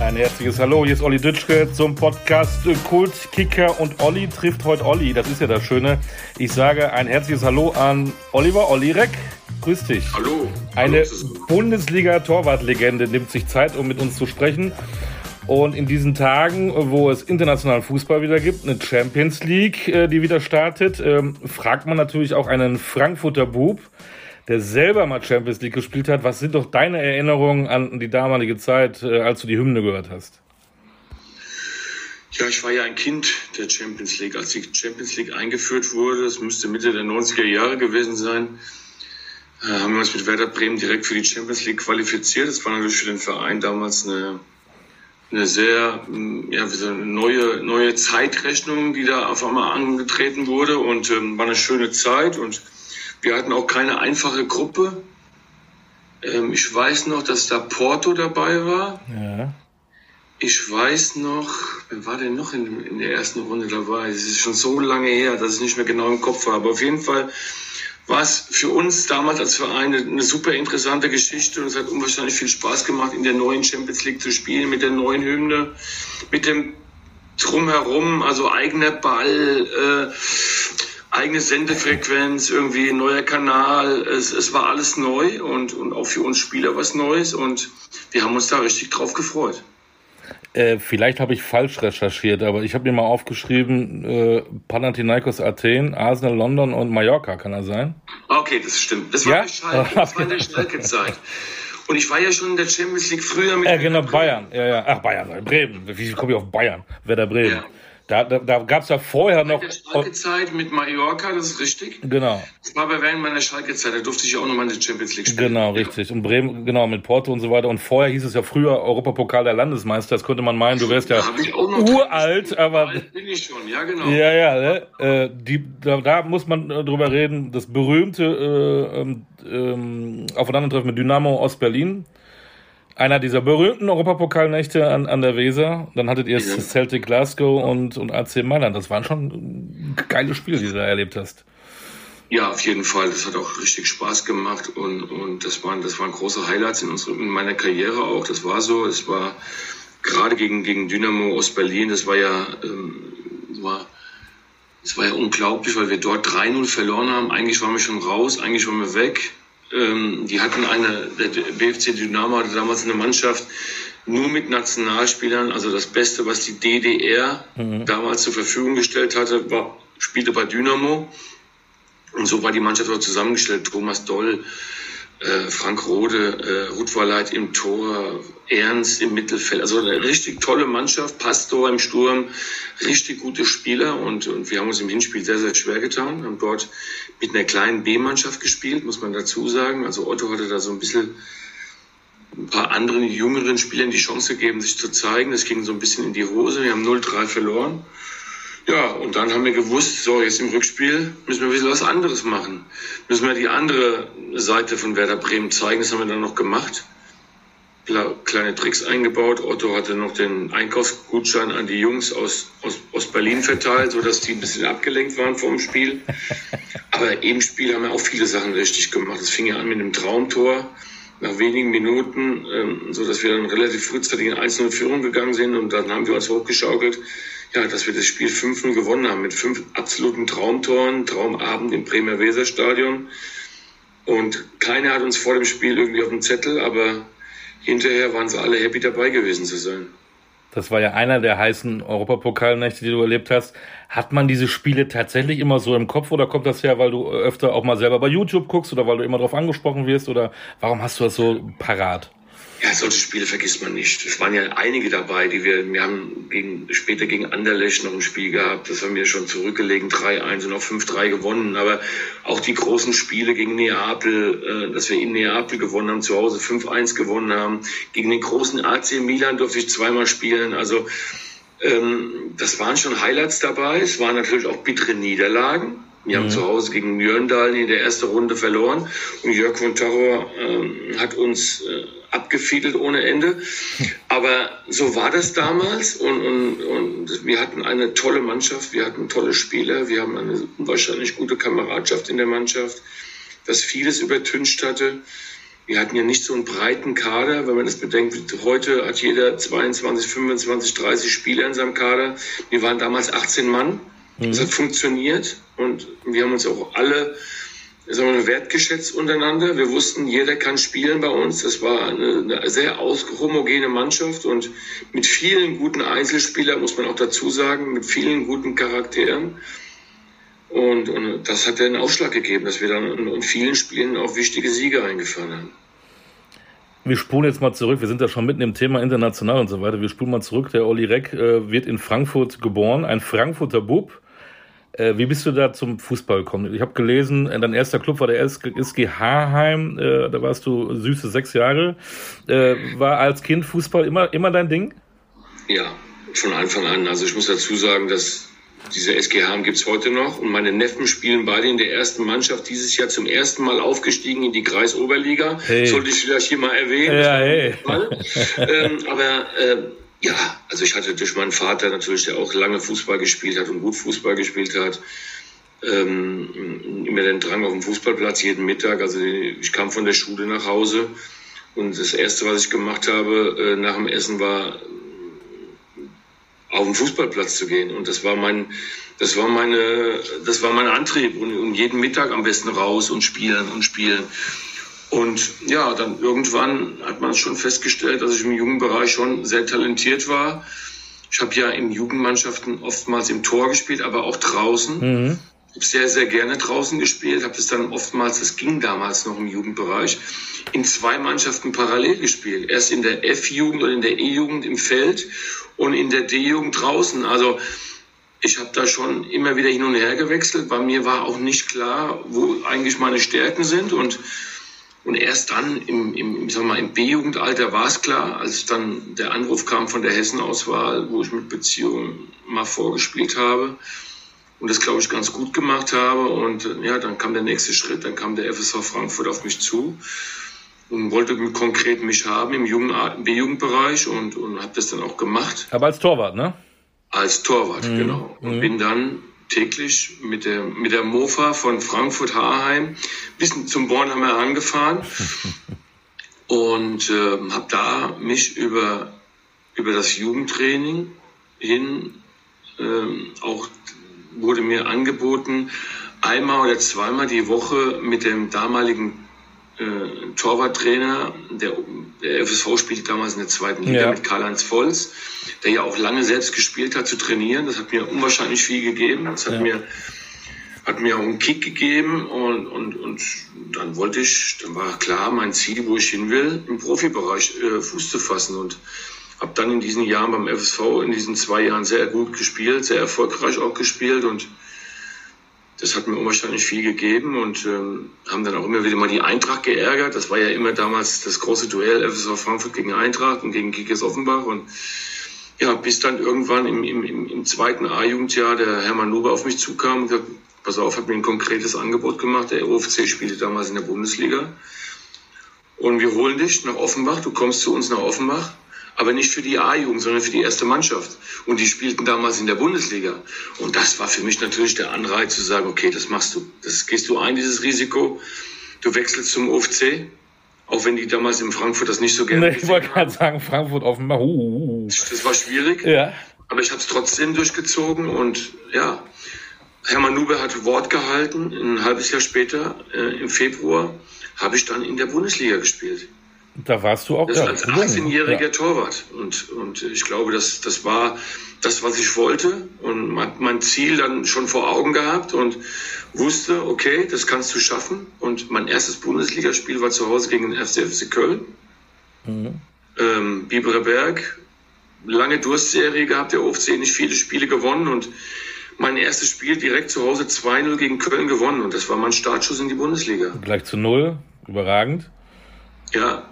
Ein herzliches Hallo, hier ist Olli Dütschke zum Podcast Kult, Kicker und Olli trifft heute Olli. Das ist ja das Schöne. Ich sage ein herzliches Hallo an Oliver Olli Reck. Grüß dich. Hallo. Eine Bundesliga-Torwartlegende nimmt sich Zeit, um mit uns zu sprechen. Und in diesen Tagen, wo es internationalen Fußball wieder gibt, eine Champions League, äh, die wieder startet, ähm, fragt man natürlich auch einen Frankfurter Bub, der selber mal Champions League gespielt hat. Was sind doch deine Erinnerungen an die damalige Zeit, äh, als du die Hymne gehört hast? Ja, ich war ja ein Kind der Champions League, als die Champions League eingeführt wurde. Das müsste Mitte der 90er Jahre gewesen sein. Äh, haben wir uns mit Werder Bremen direkt für die Champions League qualifiziert. Das war natürlich für den Verein damals eine, eine sehr ja, eine neue, neue Zeitrechnung, die da auf einmal angetreten wurde und ähm, war eine schöne Zeit und wir hatten auch keine einfache Gruppe. Ähm, ich weiß noch, dass da Porto dabei war. Ja. Ich weiß noch, wer war denn noch in, in der ersten Runde dabei? Es ist schon so lange her, dass ich nicht mehr genau im Kopf habe. Aber auf jeden Fall war es für uns damals als Verein eine, eine, super interessante Geschichte und es hat unwahrscheinlich viel Spaß gemacht, in der neuen Champions League zu spielen, mit der neuen Hymne, mit dem Drumherum, also eigener Ball, äh, eigene Sendefrequenz, irgendwie neuer Kanal. Es, es war alles neu und, und auch für uns Spieler was Neues und wir haben uns da richtig drauf gefreut. Äh, vielleicht habe ich falsch recherchiert, aber ich habe mir mal aufgeschrieben, äh, Panathinaikos Athen, Arsenal London und Mallorca, kann das sein? Okay, das stimmt. Das war, ja? Schalke, das war der Schalke-Zeit. Und ich war ja schon in der Champions League früher mit. Ja, genau, Bayern. Ja, ja. Ach, Bayern, Bremen. Wie komme ich auf Bayern? Wer der Bremen? Ja. Da, da, da gab es ja vorher noch. Der Schalke-Zeit mit Mallorca, das ist richtig. Genau. Das war bei während meiner Schalke-Zeit, da durfte ich ja auch nochmal in der Champions League spielen. Genau, richtig. Und Bremen, genau, mit Porto und so weiter. Und vorher hieß es ja früher Europapokal der Landesmeister. Das könnte man meinen, du wärst ja uralt, aber. Alt bin ich schon, ja, genau. Ja, ja, ne? äh, die, da, da, muss man äh, drüber reden. Das berühmte äh, ähm, Aufeinandertreffen mit Dynamo Ostberlin einer dieser berühmten Europapokalnächte an, an der Weser. Dann hattet ihr ja. Celtic Glasgow und, und AC Mailand. Das waren schon geile Spiele, die du da erlebt hast. Ja, auf jeden Fall. Das hat auch richtig Spaß gemacht und, und das, waren, das waren große Highlights in, unserer, in meiner Karriere auch. Das war so. Es war gerade gegen, gegen Dynamo aus Berlin, das war ja, ähm, war, das war ja unglaublich, weil wir dort 3-0 verloren haben. Eigentlich waren wir schon raus, eigentlich waren wir weg. Ähm, die hatten eine, der BFC Dynamo hatte damals eine Mannschaft nur mit Nationalspielern, also das Beste, was die DDR mhm. damals zur Verfügung gestellt hatte, war, spielte bei Dynamo. Und so war die Mannschaft auch zusammengestellt. Thomas Doll, äh, Frank Rode, äh, Ruth Walleit im Tor, Ernst im Mittelfeld. Also eine richtig tolle Mannschaft, Pastor im Sturm, richtig gute Spieler und, und wir haben uns im Hinspiel sehr, sehr schwer getan. Haben dort mit einer kleinen B-Mannschaft gespielt, muss man dazu sagen. Also Otto hatte da so ein bisschen ein paar anderen jüngeren Spielern die Chance gegeben, sich zu zeigen. Das ging so ein bisschen in die Hose. Wir haben 0-3 verloren. Ja, und dann haben wir gewusst, so, jetzt im Rückspiel müssen wir ein bisschen was anderes machen. Müssen wir die andere Seite von Werder Bremen zeigen. Das haben wir dann noch gemacht. Kleine Tricks eingebaut. Otto hatte noch den Einkaufsgutschein an die Jungs aus, aus, aus Berlin verteilt, sodass die ein bisschen abgelenkt waren vom Spiel. Aber im Spiel haben wir auch viele Sachen richtig gemacht. Es fing ja an mit einem Traumtor nach wenigen Minuten, ähm, so dass wir dann relativ frühzeitig in einzelne Führung gegangen sind und dann haben wir uns hochgeschaukelt ja, dass wir das Spiel 5-0 gewonnen haben mit fünf absoluten Traumtoren, Traumabend im Bremer Weserstadion. Und keiner hat uns vor dem Spiel irgendwie auf dem Zettel, aber hinterher waren sie alle happy dabei gewesen zu sein. Das war ja einer der heißen Europapokalnächte, die du erlebt hast. Hat man diese Spiele tatsächlich immer so im Kopf oder kommt das her, weil du öfter auch mal selber bei YouTube guckst oder weil du immer darauf angesprochen wirst oder warum hast du das so parat? Ja, solche Spiele vergisst man nicht. Es waren ja einige dabei, die wir, wir haben gegen, später gegen Anderlecht noch ein Spiel gehabt. Das haben wir schon zurückgelegen, 3-1 und auch 5-3 gewonnen. Aber auch die großen Spiele gegen Neapel, äh, dass wir in Neapel gewonnen haben, zu Hause 5-1 gewonnen haben. Gegen den großen AC Milan durfte ich zweimal spielen. Also, ähm, das waren schon Highlights dabei. Es waren natürlich auch bittere Niederlagen. Wir mhm. haben zu Hause gegen Mjörndalen in der ersten Runde verloren und Jörg von Terror ähm, hat uns äh, abgefiedelt ohne Ende. Aber so war das damals und, und, und wir hatten eine tolle Mannschaft, wir hatten tolle Spieler, wir haben eine unwahrscheinlich gute Kameradschaft in der Mannschaft, das vieles übertüncht hatte. wir hatten ja nicht so einen breiten Kader, wenn man das bedenkt. Heute hat jeder 22, 25, 30 Spieler in seinem Kader. Wir waren damals 18 Mann. Mhm. Das hat funktioniert und wir haben uns auch alle sagen wir, wertgeschätzt untereinander. Wir wussten, jeder kann spielen bei uns. Das war eine, eine sehr homogene Mannschaft und mit vielen guten Einzelspielern, muss man auch dazu sagen, mit vielen guten Charakteren. Und, und das hat den Ausschlag gegeben, dass wir dann in, in vielen Spielen auch wichtige Siege eingefahren haben. Wir spulen jetzt mal zurück. Wir sind ja schon mitten im Thema international und so weiter. Wir spulen mal zurück. Der Olli Reck äh, wird in Frankfurt geboren, ein Frankfurter Bub äh, wie bist du da zum Fußball gekommen? Ich habe gelesen, äh, dein erster Club war der SG Haarheim, äh, da warst du süße sechs Jahre. Äh, war als Kind Fußball immer, immer dein Ding? Ja, von Anfang an. Also ich muss dazu sagen, dass diese SG Haarheim gibt es heute noch und meine Neffen spielen beide in der ersten Mannschaft dieses Jahr zum ersten Mal aufgestiegen in die Kreisoberliga. Hey. Sollte ich vielleicht hier mal erwähnen. Ja, hey. ähm, aber äh, ja, also ich hatte durch meinen Vater natürlich, der auch lange Fußball gespielt hat und gut Fußball gespielt hat, ähm, immer den Drang auf dem Fußballplatz jeden Mittag. Also ich kam von der Schule nach Hause und das Erste, was ich gemacht habe äh, nach dem Essen, war auf den Fußballplatz zu gehen. Und das war mein, das war meine, das war mein Antrieb. Und, und jeden Mittag am besten raus und spielen und spielen. Und ja, dann irgendwann hat man schon festgestellt, dass ich im Jugendbereich schon sehr talentiert war. Ich habe ja in Jugendmannschaften oftmals im Tor gespielt, aber auch draußen. Mhm. Ich habe sehr, sehr gerne draußen gespielt, habe das dann oftmals, das ging damals noch im Jugendbereich, in zwei Mannschaften parallel gespielt. Erst in der F-Jugend und in der E-Jugend im Feld und in der D-Jugend draußen. Also ich habe da schon immer wieder hin und her gewechselt. Bei mir war auch nicht klar, wo eigentlich meine Stärken sind und und erst dann im, im, sag mal, im B-Jugendalter war es klar, als dann der Anruf kam von der Hessenauswahl, wo ich mit Beziehungen mal vorgespielt habe und das, glaube ich, ganz gut gemacht habe. Und ja, dann kam der nächste Schritt, dann kam der FSV Frankfurt auf mich zu und wollte konkret mich haben im B-Jugendbereich und, und habe das dann auch gemacht. Aber als Torwart, ne? Als Torwart, mhm. genau. Und mhm. bin dann täglich mit der, mit der Mofa von Frankfurt Haarheim. Bis zum Bornheimer angefahren. Und äh, habe da mich über, über das Jugendtraining hin äh, auch wurde mir angeboten, einmal oder zweimal die Woche mit dem damaligen äh, Torwarttrainer, der, der FSV spielte damals in der zweiten Liga ja. mit Karl-Heinz Volz, der ja auch lange selbst gespielt hat, zu trainieren. Das hat mir unwahrscheinlich viel gegeben. Das hat ja. mir hat mir auch einen Kick gegeben und, und, und dann wollte ich, dann war klar mein Ziel, wo ich hin will, im Profibereich äh, Fuß zu fassen und habe dann in diesen Jahren beim FSV in diesen zwei Jahren sehr gut gespielt, sehr erfolgreich auch gespielt und das hat mir unwahrscheinlich viel gegeben und ähm, haben dann auch immer wieder mal die Eintracht geärgert. Das war ja immer damals das große Duell FSV Frankfurt gegen Eintracht und gegen Kickers Offenbach und ja, bis dann irgendwann im, im, im zweiten A-Jugendjahr der Hermann Nuber auf mich zukam und gesagt, pass auf, hat mir ein konkretes Angebot gemacht. Der OFC spielte damals in der Bundesliga. Und wir holen dich nach Offenbach, du kommst zu uns nach Offenbach aber nicht für die A-Jugend, sondern für die erste Mannschaft. Und die spielten damals in der Bundesliga. Und das war für mich natürlich der Anreiz zu sagen, okay, das machst du. Das gehst du ein, dieses Risiko. Du wechselst zum UFC. Auch wenn die damals in Frankfurt das nicht so gerne nee, Ich wollte gerade sagen, Frankfurt offenbar. Uh, uh, uh. Das war schwierig. Ja. Aber ich habe es trotzdem durchgezogen und ja, Hermann Nube hat Wort gehalten. Ein halbes Jahr später, äh, im Februar, habe ich dann in der Bundesliga gespielt. Da warst du auch das als 18-jähriger ja. Torwart. Und, und ich glaube, das, das war das, was ich wollte. Und mein, mein Ziel dann schon vor Augen gehabt und wusste, okay, das kannst du schaffen. Und mein erstes Bundesligaspiel war zu Hause gegen den FCFC Köln. Mhm. Ähm, Bibereberg, lange Durstserie gehabt, der OFC nicht viele Spiele gewonnen und mein erstes Spiel direkt zu Hause 2-0 gegen Köln gewonnen und das war mein Startschuss in die Bundesliga. Gleich zu Null, überragend. Ja,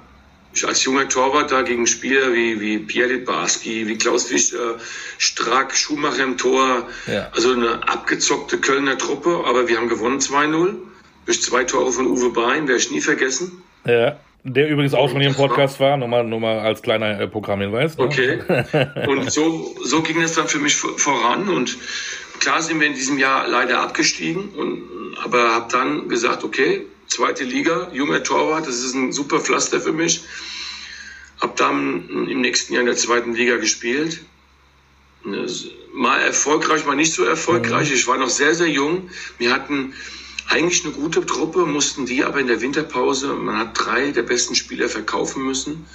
als junger Torwart da gegen Spieler wie, wie Pierre Barski, wie Klaus Fischer, Strack, Schumacher im Tor. Ja. Also eine abgezockte Kölner Truppe, aber wir haben gewonnen 2-0 durch zwei Tore von Uwe Bein, werde ich nie vergessen. Ja. Der übrigens auch schon hier im Podcast war, nur mal, nur mal als kleiner äh, Programmhinweis. Ne? Okay. und so, so ging es dann für mich voran und klar sind wir in diesem Jahr leider abgestiegen, und, aber habe dann gesagt, okay, zweite Liga, junger Torwart, das ist ein super Pflaster für mich. Hab dann im nächsten Jahr in der zweiten Liga gespielt. Mal erfolgreich, mal nicht so erfolgreich. Mhm. Ich war noch sehr, sehr jung. Wir hatten eigentlich eine gute Truppe, mussten die aber in der Winterpause, man hat drei der besten Spieler verkaufen müssen.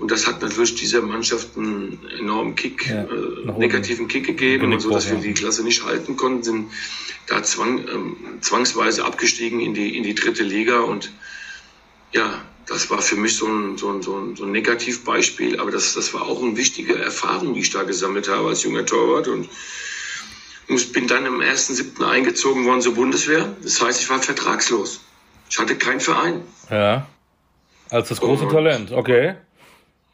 Und das hat natürlich dieser Mannschaft einen enormen Kick, ja, äh, negativen Kick gegeben. Und so, dass wir die Klasse nicht halten konnten, sind da zwang, ähm, zwangsweise abgestiegen in die, in die dritte Liga. Und ja, das war für mich so ein, so ein, so ein, so ein Negativbeispiel. Aber das, das war auch eine wichtige Erfahrung, die ich da gesammelt habe als junger Torwart. Und bin dann im 1.7. eingezogen worden zur Bundeswehr. Das heißt, ich war vertragslos. Ich hatte keinen Verein. Ja. Als das große und, Talent, okay.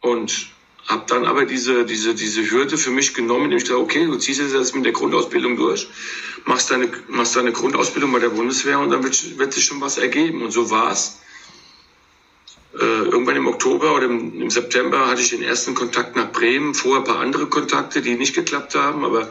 Und habe dann aber diese, diese, diese Hürde für mich genommen, indem ich dachte, okay, du ziehst jetzt mit der Grundausbildung durch, machst deine, machst deine Grundausbildung bei der Bundeswehr und dann wird, wird sich schon was ergeben. Und so war's. Äh, irgendwann im Oktober oder im, im, September hatte ich den ersten Kontakt nach Bremen, vorher ein paar andere Kontakte, die nicht geklappt haben, aber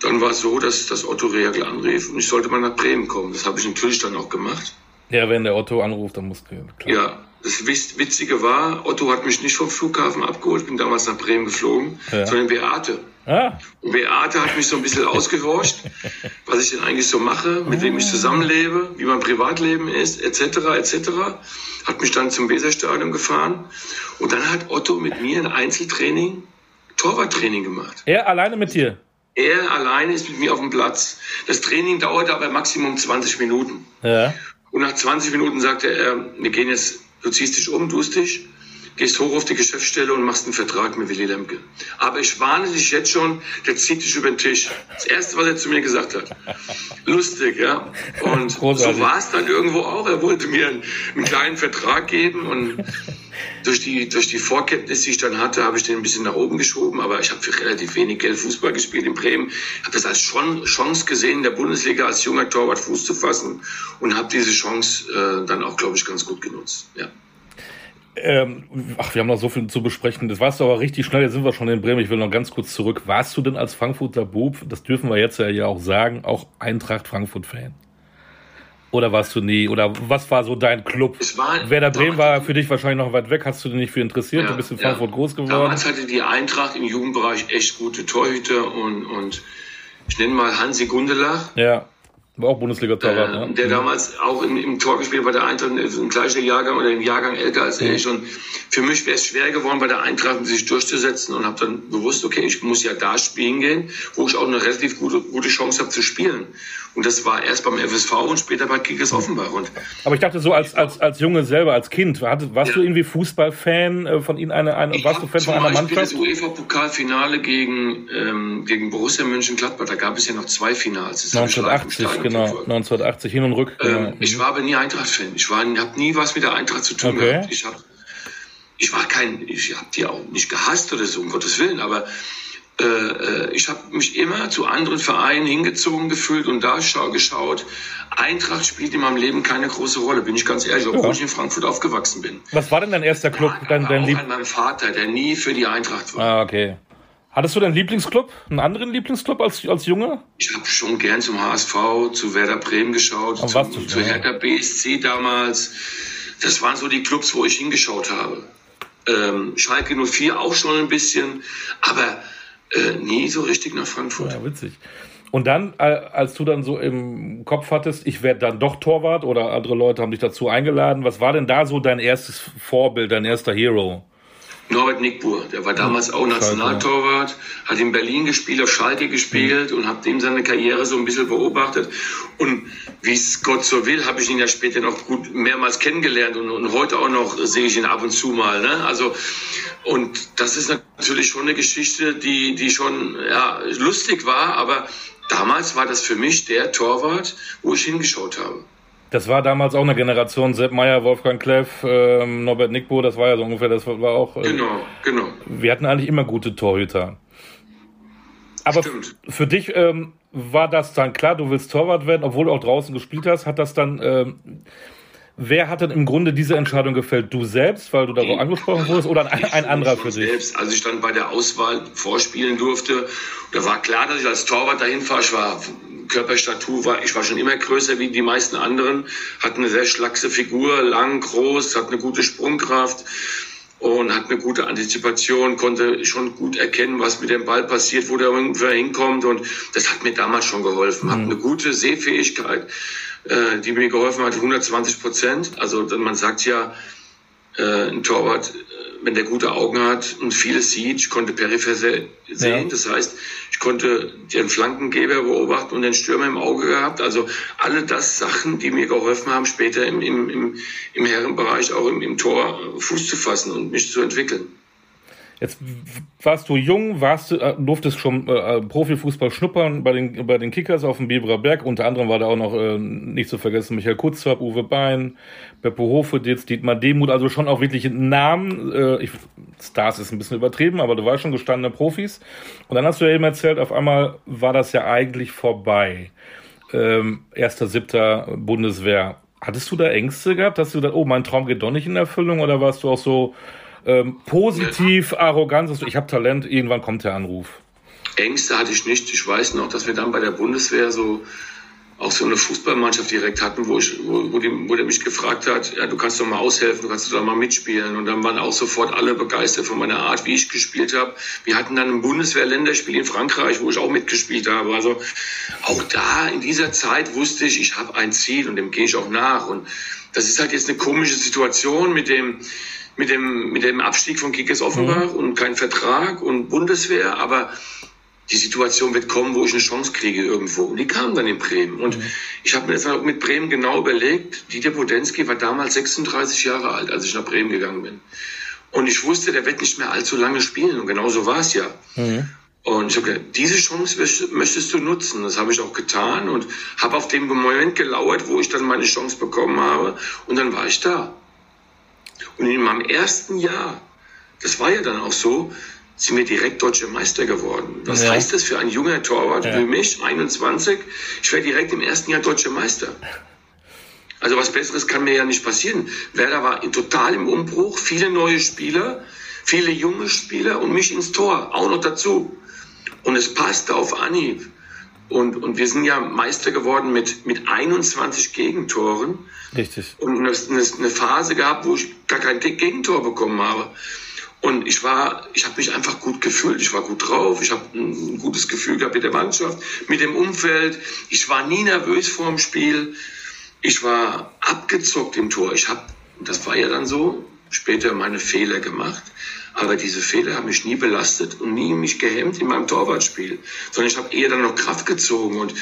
dann war es so, dass das Otto Reagel anrief und ich sollte mal nach Bremen kommen. Das habe ich natürlich dann auch gemacht. Ja, wenn der Otto anruft, dann musst du. Klar. Ja, das Witzige war, Otto hat mich nicht vom Flughafen abgeholt, ich bin damals nach Bremen geflogen, ja. sondern Beate. Ah. Und Beate hat mich so ein bisschen ausgehorcht, was ich denn eigentlich so mache, mit wem ich zusammenlebe, wie mein Privatleben ist, etc., etc. Hat mich dann zum Weserstadion gefahren und dann hat Otto mit mir ein Einzeltraining, Torwarttraining gemacht. Er alleine mit dir? Er alleine ist mit mir auf dem Platz. Das Training dauerte aber Maximum 20 Minuten. Ja. Und nach 20 Minuten sagte er, wir gehen jetzt, du ziehst dich um, tust dich, gehst hoch auf die Geschäftsstelle und machst einen Vertrag mit Willy Lemke. Aber ich warne dich jetzt schon, der zieht dich über den Tisch. Das Erste, was er zu mir gesagt hat. Lustig, ja. Und Großartig. so war es dann irgendwo auch. Er wollte mir einen, einen kleinen Vertrag geben und durch die, durch die Vorkenntnis, die ich dann hatte, habe ich den ein bisschen nach oben geschoben. Aber ich habe für relativ wenig Geld Fußball gespielt in Bremen. Ich habe das als Chance gesehen, in der Bundesliga als junger Torwart Fuß zu fassen und habe diese Chance äh, dann auch, glaube ich, ganz gut genutzt. Ja. Ähm, ach, wir haben noch so viel zu besprechen. Das warst du aber richtig schnell. Jetzt sind wir schon in Bremen. Ich will noch ganz kurz zurück. Warst du denn als Frankfurter Bub, das dürfen wir jetzt ja auch sagen, auch Eintracht Frankfurt-Fan? Oder warst du nie? Oder was war so dein Club? War, Werder Bremen war für dich wahrscheinlich noch weit weg. Hast du dich nicht für interessiert? Ja, du bist in Frankfurt ja. groß geworden. Damals hatte die Eintracht im Jugendbereich echt gute Torhüter und, und ich nenne mal Hansi Gundelach. Ja. War auch Bundesliga-Torwart, äh, ne? Der damals auch im, im Tor gespielt bei der Eintracht, im gleichen Jahrgang oder im Jahrgang älter als mhm. ich. Und für mich wäre es schwer geworden, bei der Eintracht sich durchzusetzen und habe dann bewusst, okay, ich muss ja da spielen gehen, wo ich auch eine relativ gute, gute Chance habe zu spielen. Und das war erst beim FSV und später bei Kickers Offenbach. Und Aber ich dachte so als, als, als Junge selber, als Kind, warst ja. du irgendwie Fußballfan äh, von ihnen? Eine, eine, warst du Fan von einer Mannschaft? das UEFA-Pokalfinale gegen, ähm, gegen Borussia Mönchengladbach, da gab es ja noch zwei Finals. 1980, genau. 1980, hin und rück. Ähm, genau. Ich war aber nie Eintracht-Fan. Ich habe nie was mit der Eintracht zu tun okay. gehabt. Ich, hab, ich war kein, ich habe die auch nicht gehasst oder so, um Gottes Willen, aber äh, äh, ich habe mich immer zu anderen Vereinen hingezogen gefühlt und da schau, geschaut. Eintracht spielt in meinem Leben keine große Rolle, bin ich ganz ehrlich, obwohl ja. ich in Frankfurt aufgewachsen bin. Was war denn dein erster Club? Ja, dein, dein auch an meinem Vater, der nie für die Eintracht war. Ah, okay. Hattest du deinen Lieblingsclub? Einen anderen Lieblingsclub als, als Junge? Ich habe schon gern zum HSV, zu Werder Bremen geschaut, zum, was zu Hertha BSC damals. Das waren so die Clubs, wo ich hingeschaut habe. Ähm, Schalke 04 auch schon ein bisschen, aber äh, nie so richtig nach Frankfurt. Ja, witzig. Und dann, äh, als du dann so im Kopf hattest, ich werde dann doch Torwart oder andere Leute haben dich dazu eingeladen, was war denn da so dein erstes Vorbild, dein erster Hero? Norbert Nickbuhr, der war damals auch Nationaltorwart, hat in Berlin gespielt, auf Schalke gespielt mhm. und habe dem seine Karriere so ein bisschen beobachtet. Und wie es Gott so will, habe ich ihn ja später noch gut mehrmals kennengelernt und, und heute auch noch sehe ich ihn ab und zu mal. Ne? Also und das ist natürlich schon eine Geschichte, die die schon ja, lustig war, aber damals war das für mich der Torwart, wo ich hingeschaut habe. Das war damals auch eine Generation, Sepp Meyer, Wolfgang Kleff, ähm, Norbert Nickbo, das war ja so ungefähr, das war auch. Äh, genau, genau. Wir hatten eigentlich immer gute Torhüter. Aber Stimmt. für dich ähm, war das dann klar, du willst Torwart werden, obwohl du auch draußen gespielt hast, hat das dann, ähm, Wer hat denn im Grunde diese Entscheidung gefällt? Du selbst, weil du da so angesprochen wurdest, oder ein, ein anderer für dich? Selbst, als ich dann bei der Auswahl vorspielen durfte, da war klar, dass ich als Torwart dahin fahre. Ich war Körperstatur war, ich war schon immer größer wie die meisten anderen, hatte eine sehr schlachse Figur, lang, groß, hat eine gute Sprungkraft und hat eine gute Antizipation, konnte schon gut erkennen, was mit dem Ball passiert, wo der ungefähr hinkommt und das hat mir damals schon geholfen. Mhm. Hat eine gute Sehfähigkeit, äh, die mir geholfen hat, 120 Prozent. Also man sagt ja, äh, ein Torwart wenn der gute Augen hat und vieles sieht. Ich konnte peripher sehen. Ja. Das heißt, ich konnte den Flankengeber beobachten und den Stürmer im Auge gehabt. Also alle das Sachen, die mir geholfen haben, später im, im, im, im Herrenbereich auch im, im Tor Fuß zu fassen und mich zu entwickeln. Jetzt warst du jung, warst äh, durftest schon äh, Profifußball schnuppern bei den, bei den Kickers auf dem Biberer Berg. Unter anderem war da auch noch, äh, nicht zu vergessen, Michael Kutzwab, Uwe Bein, Beppo Hofeditz, Dietmar Demuth, also schon auch wirklich Namen. Äh, ich, Stars ist ein bisschen übertrieben, aber du warst schon gestandene Profis. Und dann hast du ja eben erzählt, auf einmal war das ja eigentlich vorbei. Ähm, erster, siebter Bundeswehr. Hattest du da Ängste gehabt? Hast du gedacht, oh, mein Traum geht doch nicht in Erfüllung? Oder warst du auch so, ähm, positiv, arrogant, also ich habe Talent, irgendwann kommt der Anruf. Ängste hatte ich nicht. Ich weiß noch, dass wir dann bei der Bundeswehr so auch so eine Fußballmannschaft direkt hatten, wo, ich, wo, wo, die, wo der mich gefragt hat, ja, du kannst doch mal aushelfen, du kannst doch mal mitspielen. Und dann waren auch sofort alle begeistert von meiner Art, wie ich gespielt habe. Wir hatten dann ein Bundeswehr-Länderspiel in Frankreich, wo ich auch mitgespielt habe. Also auch da in dieser Zeit wusste ich, ich habe ein Ziel und dem gehe ich auch nach. Und das ist halt jetzt eine komische Situation mit dem, mit dem, mit dem Abstieg von Kickers Offenbach mhm. und kein Vertrag und Bundeswehr, aber die Situation wird kommen, wo ich eine Chance kriege irgendwo. Und die kam dann in Bremen. Und mhm. ich habe mir das mit Bremen genau überlegt. Dieter Podensky war damals 36 Jahre alt, als ich nach Bremen gegangen bin. Und ich wusste, der wird nicht mehr allzu lange spielen. Und genau so war es ja. Mhm. Und ich habe gedacht, diese Chance möchtest du nutzen. Das habe ich auch getan und habe auf den Moment gelauert, wo ich dann meine Chance bekommen habe. Und dann war ich da. Und in meinem ersten Jahr, das war ja dann auch so, sind wir direkt deutsche Meister geworden. Was ja. heißt das für ein junger Torwart ja. wie mich, 21? Ich werde direkt im ersten Jahr deutscher Meister. Also was Besseres kann mir ja nicht passieren. Werder war total im Umbruch, viele neue Spieler, viele junge Spieler und mich ins Tor, auch noch dazu. Und es passte auf Anhieb. Und, und wir sind ja Meister geworden mit, mit 21 Gegentoren. Richtig. Und eine, eine Phase gehabt, wo ich gar kein Gegentor bekommen habe. Und ich war, ich habe mich einfach gut gefühlt, ich war gut drauf, ich habe ein gutes Gefühl gehabt mit der Mannschaft, mit dem Umfeld. Ich war nie nervös vor dem Spiel. Ich war abgezockt im Tor. Ich habe, das war ja dann so, später meine Fehler gemacht. Aber diese Fehler haben mich nie belastet und nie mich gehemmt in meinem Torwartspiel, sondern ich habe eher dann noch Kraft gezogen und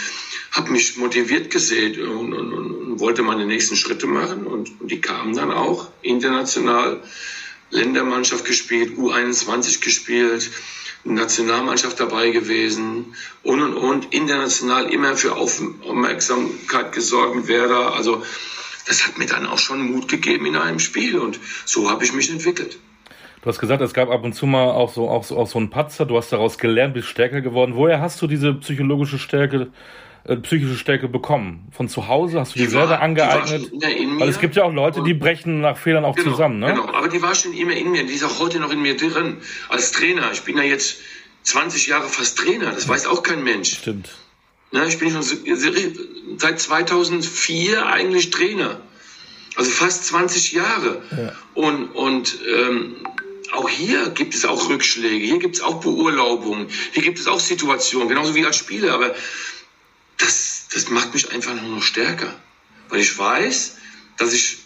habe mich motiviert gesehen und, und, und, wollte meine nächsten Schritte machen und, und die kamen dann auch international. Ländermannschaft gespielt, U21 gespielt, Nationalmannschaft dabei gewesen und und und international immer für Aufmerksamkeit gesorgt mit Werder. Also das hat mir dann auch schon Mut gegeben in einem Spiel und so habe ich mich entwickelt. Du hast gesagt, es gab ab und zu mal auch so, auch so, auch so einen Patzer, du hast daraus gelernt, bist stärker geworden. Woher hast du diese psychologische Stärke, äh, psychische Stärke bekommen? Von zu Hause? Hast du die, die selber war, angeeignet? Die Weil es gibt ja auch Leute, die brechen nach Fehlern auch genau, zusammen, ne? Genau, aber die war schon immer in mir, die ist auch heute noch in mir drin. Als Trainer, ich bin ja jetzt 20 Jahre fast Trainer, das weiß auch kein Mensch. Stimmt. Na, ich bin schon seit 2004 eigentlich Trainer. Also fast 20 Jahre. Ja. Und, und ähm, auch hier gibt es auch Rückschläge, hier gibt es auch Beurlaubungen, hier gibt es auch Situationen, genauso wie als Spieler. Aber das, das macht mich einfach nur noch stärker, weil ich weiß, dass ich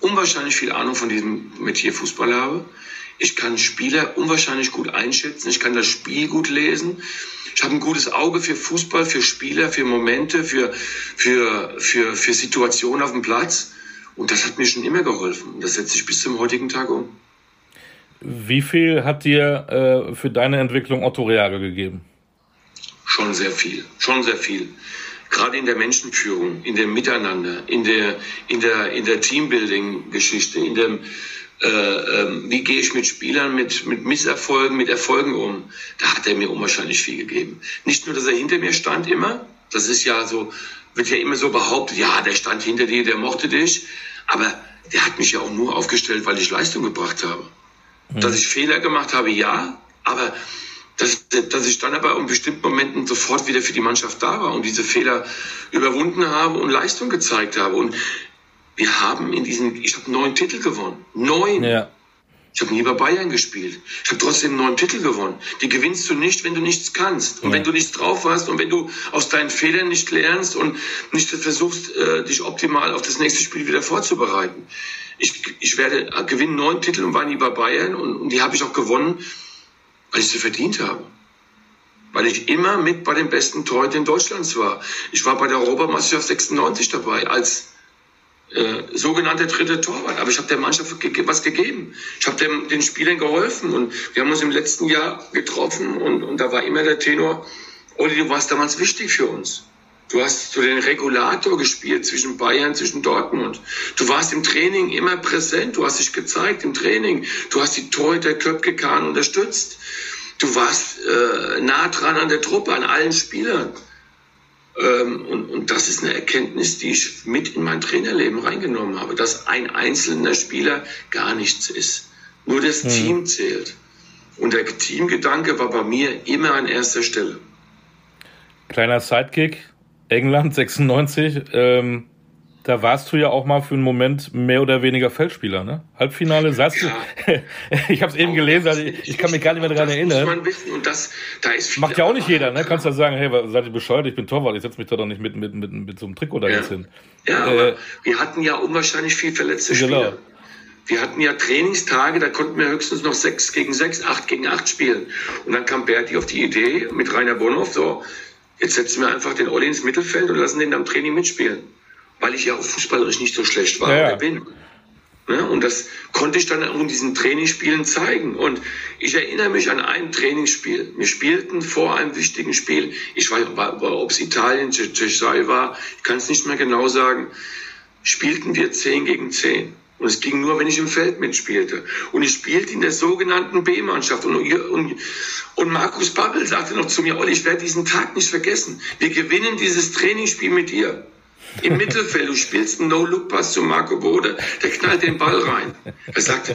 unwahrscheinlich viel Ahnung von diesem Metier Fußball habe. Ich kann Spieler unwahrscheinlich gut einschätzen, ich kann das Spiel gut lesen. Ich habe ein gutes Auge für Fußball, für Spieler, für Momente, für, für, für, für Situationen auf dem Platz. Und das hat mir schon immer geholfen. Und das setze ich bis zum heutigen Tag um. Wie viel hat dir äh, für deine Entwicklung Otto Reage gegeben? Schon sehr viel, schon sehr viel. Gerade in der Menschenführung, in dem Miteinander, in der, in der, in der Teambuilding-Geschichte, in dem, äh, äh, wie gehe ich mit Spielern, mit, mit Misserfolgen, mit Erfolgen um, da hat er mir unwahrscheinlich viel gegeben. Nicht nur, dass er hinter mir stand immer, das ist ja so, wird ja immer so behauptet, ja, der stand hinter dir, der mochte dich, Aber der hat mich ja auch nur aufgestellt, weil ich Leistung gebracht habe. Mhm. Dass ich Fehler gemacht habe, ja, aber dass, dass ich dann aber in bestimmten Momenten sofort wieder für die Mannschaft da war und diese Fehler überwunden habe und Leistung gezeigt habe. Und wir haben in diesem, ich habe neun Titel gewonnen. Neun. Ja. Ich habe nie bei Bayern gespielt. Ich habe trotzdem neun Titel gewonnen. Die gewinnst du nicht, wenn du nichts kannst und ja. wenn du nichts drauf hast und wenn du aus deinen Fehlern nicht lernst und nicht versuchst, äh, dich optimal auf das nächste Spiel wieder vorzubereiten. Ich, ich werde gewinnen neun Titel und war nie bei Bayern und, und die habe ich auch gewonnen, weil ich sie verdient habe. Weil ich immer mit bei den besten Torhütern Deutschlands war. Ich war bei der Europameisterschaft 96 dabei als äh, sogenannter dritter Torwart. Aber ich habe der Mannschaft was gegeben. Ich habe den Spielern geholfen und wir haben uns im letzten Jahr getroffen und, und da war immer der Tenor, Olli, du warst damals wichtig für uns. Du hast so den Regulator gespielt zwischen Bayern, zwischen Dortmund. Du warst im Training immer präsent. Du hast dich gezeigt im Training. Du hast die Torhüter Köpke Kahn unterstützt. Du warst äh, nah dran an der Truppe, an allen Spielern. Ähm, und, und das ist eine Erkenntnis, die ich mit in mein Trainerleben reingenommen habe, dass ein einzelner Spieler gar nichts ist. Nur das mhm. Team zählt. Und der Teamgedanke war bei mir immer an erster Stelle. Kleiner Sidekick, England 96. Ähm, da warst du ja auch mal für einen Moment mehr oder weniger Feldspieler, ne? Halbfinale, sagst ja. du? ich habe es eben gelesen, also ich, ich, kann mich gar nicht mehr daran erinnern. Muss man wissen und das, da ist Macht ja auch nicht jeder, ne? Kannst du sagen, hey, seid ihr bescheuert, ich bin Torwart, ich setze mich da doch nicht mit, mit, mit, mit so einem Trikot da ja. jetzt hin. Ja, äh, aber wir hatten ja unwahrscheinlich viel verletzte genau. Spieler. Wir hatten ja Trainingstage, da konnten wir höchstens noch sechs gegen sechs, acht gegen acht spielen. Und dann kam Berti auf die Idee mit Rainer Bonhoff, so, jetzt setzen wir einfach den Olli ins Mittelfeld und lassen den am Training mitspielen weil ich ja auch fußballerisch nicht so schlecht war ja. oder bin. Ne? Und das konnte ich dann in diesen Trainingsspielen zeigen. Und ich erinnere mich an ein Trainingsspiel. Wir spielten vor einem wichtigen Spiel, ich weiß, ob es Italien, Tschechei war, ich kann es nicht mehr genau sagen, spielten wir 10 gegen 10. Und es ging nur, wenn ich im Feld mitspielte. Und ich spielte in der sogenannten B-Mannschaft. Und, und, und Markus Babbel sagte noch zu mir, Olli, ich werde diesen Tag nicht vergessen. Wir gewinnen dieses Trainingsspiel mit dir. Im Mittelfeld, du spielst einen No-Look-Pass zu Marco Bode, der knallt den Ball rein. Er sagt,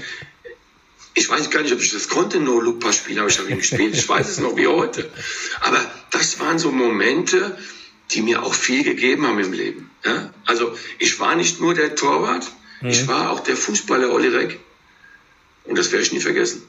ich weiß gar nicht, ob ich das konnte, No-Look-Pass spielen, aber ich habe ihn gespielt, ich weiß es noch wie heute. Aber das waren so Momente, die mir auch viel gegeben haben im Leben. Ja? Also ich war nicht nur der Torwart, mhm. ich war auch der Fußballer Olli Reck. Und das werde ich nie vergessen.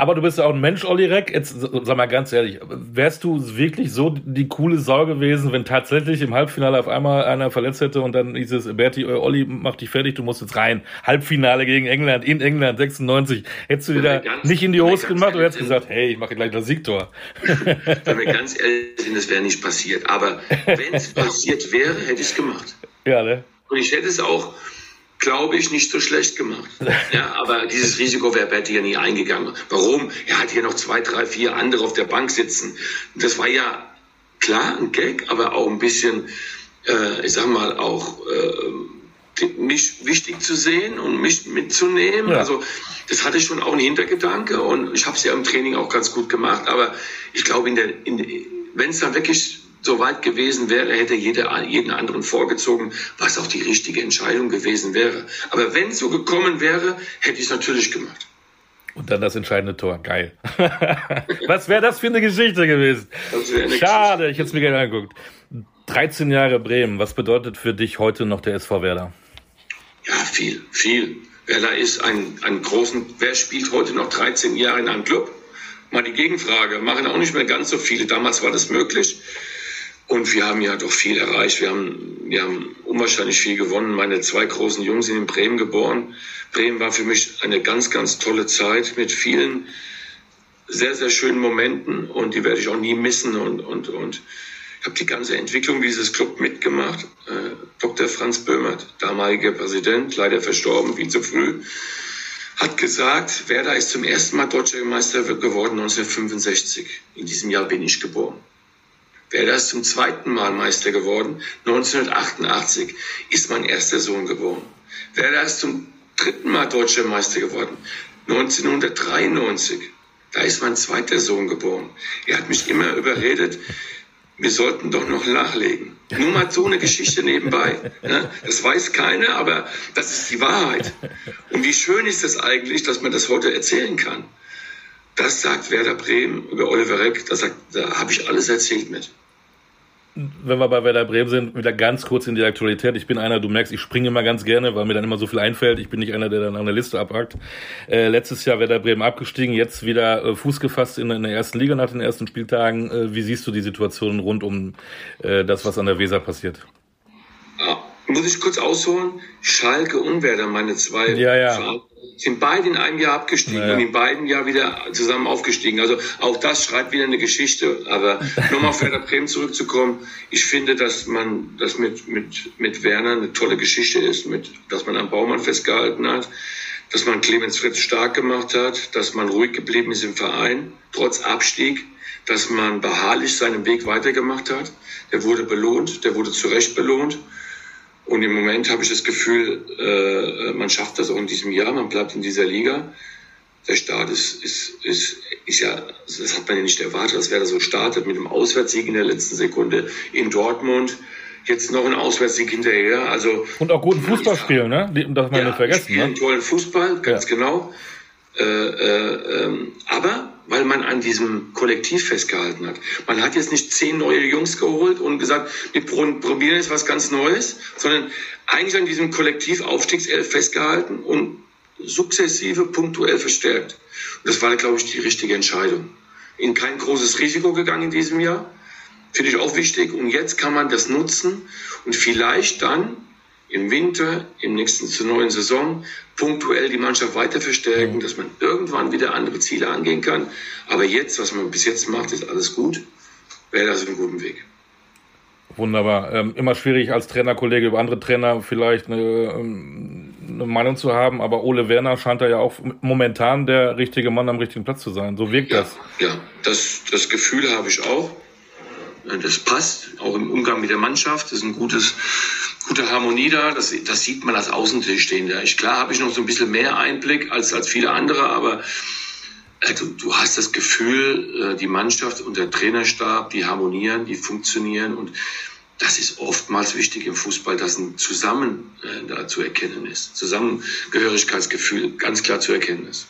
Aber du bist ja auch ein Mensch, Olli Reck. Jetzt sag mal ganz ehrlich, wärst du wirklich so die coole Sau gewesen, wenn tatsächlich im Halbfinale auf einmal einer verletzt hätte und dann hieß es, Berti, äh, Olli, mach dich fertig, du musst jetzt rein. Halbfinale gegen England, in England, 96. Hättest du dir da ganz, nicht in die Hose gemacht oder hättest gesagt, hey, ich mache gleich das Siegtor? Wenn wir ganz ehrlich sind, das wäre nicht passiert. Aber wenn es passiert wäre, hätte ich es gemacht. Ja, ne? Und ich hätte es auch glaube ich, nicht so schlecht gemacht. Ja, aber dieses Risiko wäre Berti ja nie eingegangen. Warum? Er hat hier noch zwei, drei, vier andere auf der Bank sitzen. Das war ja klar ein Gag, aber auch ein bisschen, äh, ich sag mal, auch äh, mich wichtig zu sehen und mich mitzunehmen. Ja. Also das hatte schon auch einen Hintergedanke und ich habe es ja im Training auch ganz gut gemacht. Aber ich glaube, in der, in, wenn es dann wirklich so weit gewesen wäre, hätte jeder jeden anderen vorgezogen, was auch die richtige Entscheidung gewesen wäre. Aber wenn es so gekommen wäre, hätte ich es natürlich gemacht. Und dann das entscheidende Tor. Geil. was wäre das für eine Geschichte gewesen? Eine Schade, Geschichte. ich hätte es mir gerne angeguckt. 13 Jahre Bremen, was bedeutet für dich heute noch der SV Werder? Ja, viel, viel. Werder ist ein, ein großen, wer spielt heute noch 13 Jahre in einem Club? Mal die Gegenfrage, machen auch nicht mehr ganz so viele. Damals war das möglich. Und wir haben ja doch viel erreicht. Wir haben, wir haben unwahrscheinlich viel gewonnen. Meine zwei großen Jungs sind in Bremen geboren. Bremen war für mich eine ganz, ganz tolle Zeit mit vielen sehr, sehr schönen Momenten und die werde ich auch nie missen. Und, und, und ich habe die ganze Entwicklung dieses Club mitgemacht. Äh, Dr. Franz Böhmert, damaliger Präsident, leider verstorben, viel zu früh, hat gesagt, Werder ist zum ersten Mal deutscher Meister geworden 1965. In diesem Jahr bin ich geboren. Werder ist zum zweiten Mal Meister geworden. 1988 ist mein erster Sohn geboren. Werder ist zum dritten Mal deutscher Meister geworden. 1993. Da ist mein zweiter Sohn geboren. Er hat mich immer überredet, wir sollten doch noch nachlegen. Nur mal so eine Geschichte nebenbei. Ja, das weiß keiner, aber das ist die Wahrheit. Und wie schön ist es das eigentlich, dass man das heute erzählen kann. Das sagt Werder Bremen über Oliver Reck, da, da habe ich alles erzählt mit wenn wir bei Werder Bremen sind, wieder ganz kurz in die Aktualität. Ich bin einer, du merkst, ich springe immer ganz gerne, weil mir dann immer so viel einfällt. Ich bin nicht einer, der dann an der Liste abhakt. Äh, letztes Jahr Werder Bremen abgestiegen, jetzt wieder äh, Fuß gefasst in, in, der ersten Liga nach den ersten Spieltagen. Äh, wie siehst du die Situation rund um äh, das, was an der Weser passiert? Ja, muss ich kurz ausholen? Schalke und Werder, meine zwei ja, ja sind beide in einem Jahr abgestiegen naja. und in beiden Jahr wieder zusammen aufgestiegen. Also auch das schreibt wieder eine Geschichte. Aber nochmal auf Werder Bremen zurückzukommen, ich finde, dass man das mit, mit, mit Werner eine tolle Geschichte ist, mit, dass man am Baumann festgehalten hat, dass man Clemens Fritz stark gemacht hat, dass man ruhig geblieben ist im Verein, trotz Abstieg, dass man beharrlich seinen Weg weitergemacht hat. Der wurde belohnt, der wurde zu Recht belohnt. Und im Moment habe ich das Gefühl, äh, man schafft das auch in diesem Jahr, man bleibt in dieser Liga. Der Start ist, ist, ist, ist ja, das hat man ja nicht erwartet, dass wer da so startet mit einem Auswärtssieg in der letzten Sekunde in Dortmund. Jetzt noch ein Auswärtssieg hinterher. Also, Und auch guten Fußball spielen, ne? Das man ja, nicht vergessen. Spielen ne? tollen Fußball, ganz ja. genau. Äh, äh, ähm, aber weil man an diesem Kollektiv festgehalten hat. Man hat jetzt nicht zehn neue Jungs geholt und gesagt, wir probieren jetzt was ganz Neues, sondern eigentlich an diesem Kollektiv Aufstiegself festgehalten und sukzessive punktuell verstärkt. Und das war, glaube ich, die richtige Entscheidung. In kein großes Risiko gegangen in diesem Jahr. Finde ich auch wichtig. Und jetzt kann man das nutzen und vielleicht dann im Winter, im nächsten zur neuen Saison, punktuell die Mannschaft weiter verstärken, dass man irgendwann wieder andere Ziele angehen kann. Aber jetzt, was man bis jetzt macht, ist alles gut. Wäre das einen guten Weg. Wunderbar. Ähm, immer schwierig als Trainerkollege über andere Trainer vielleicht eine, ähm, eine, Meinung zu haben, aber Ole Werner scheint da ja auch momentan der richtige Mann am richtigen Platz zu sein. So wirkt ja, das. Ja, das, das Gefühl habe ich auch. Das passt, auch im Umgang mit der Mannschaft. Das ist ein gutes, gute Harmonie da. Das, das sieht man als Außenstehender. Ich, klar habe ich noch so ein bisschen mehr Einblick als, als viele andere, aber du, du hast das Gefühl, äh, die Mannschaft und der Trainerstab, die harmonieren, die funktionieren und das ist oftmals wichtig im Fußball, dass ein Zusammen äh, da zu erkennen ist. Zusammengehörigkeitsgefühl ganz klar zu erkennen ist.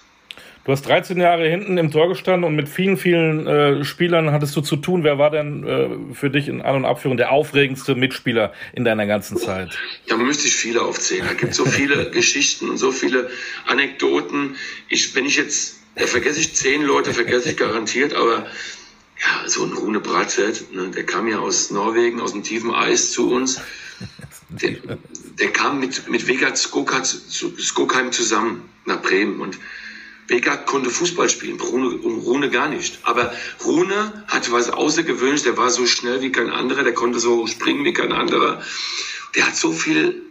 Du hast 13 Jahre hinten im Tor gestanden und mit vielen, vielen äh, Spielern hattest du zu tun. Wer war denn äh, für dich in An- und Abführung der aufregendste Mitspieler in deiner ganzen Zeit? Da müsste ich viele aufzählen. Da gibt es so viele Geschichten und so viele Anekdoten. Ich, wenn ich jetzt, da vergesse ich zehn Leute, vergesse ich garantiert, aber ja, so ein Rune Bratzett, ne, der kam ja aus Norwegen, aus dem tiefen Eis zu uns. Der, der kam mit, mit Vegard Skokheim zusammen nach Bremen und Beckert konnte Fußball spielen, Rune, Rune gar nicht. Aber Rune hatte was Außergewöhnliches, der war so schnell wie kein anderer, der konnte so springen wie kein anderer. Der hat so viel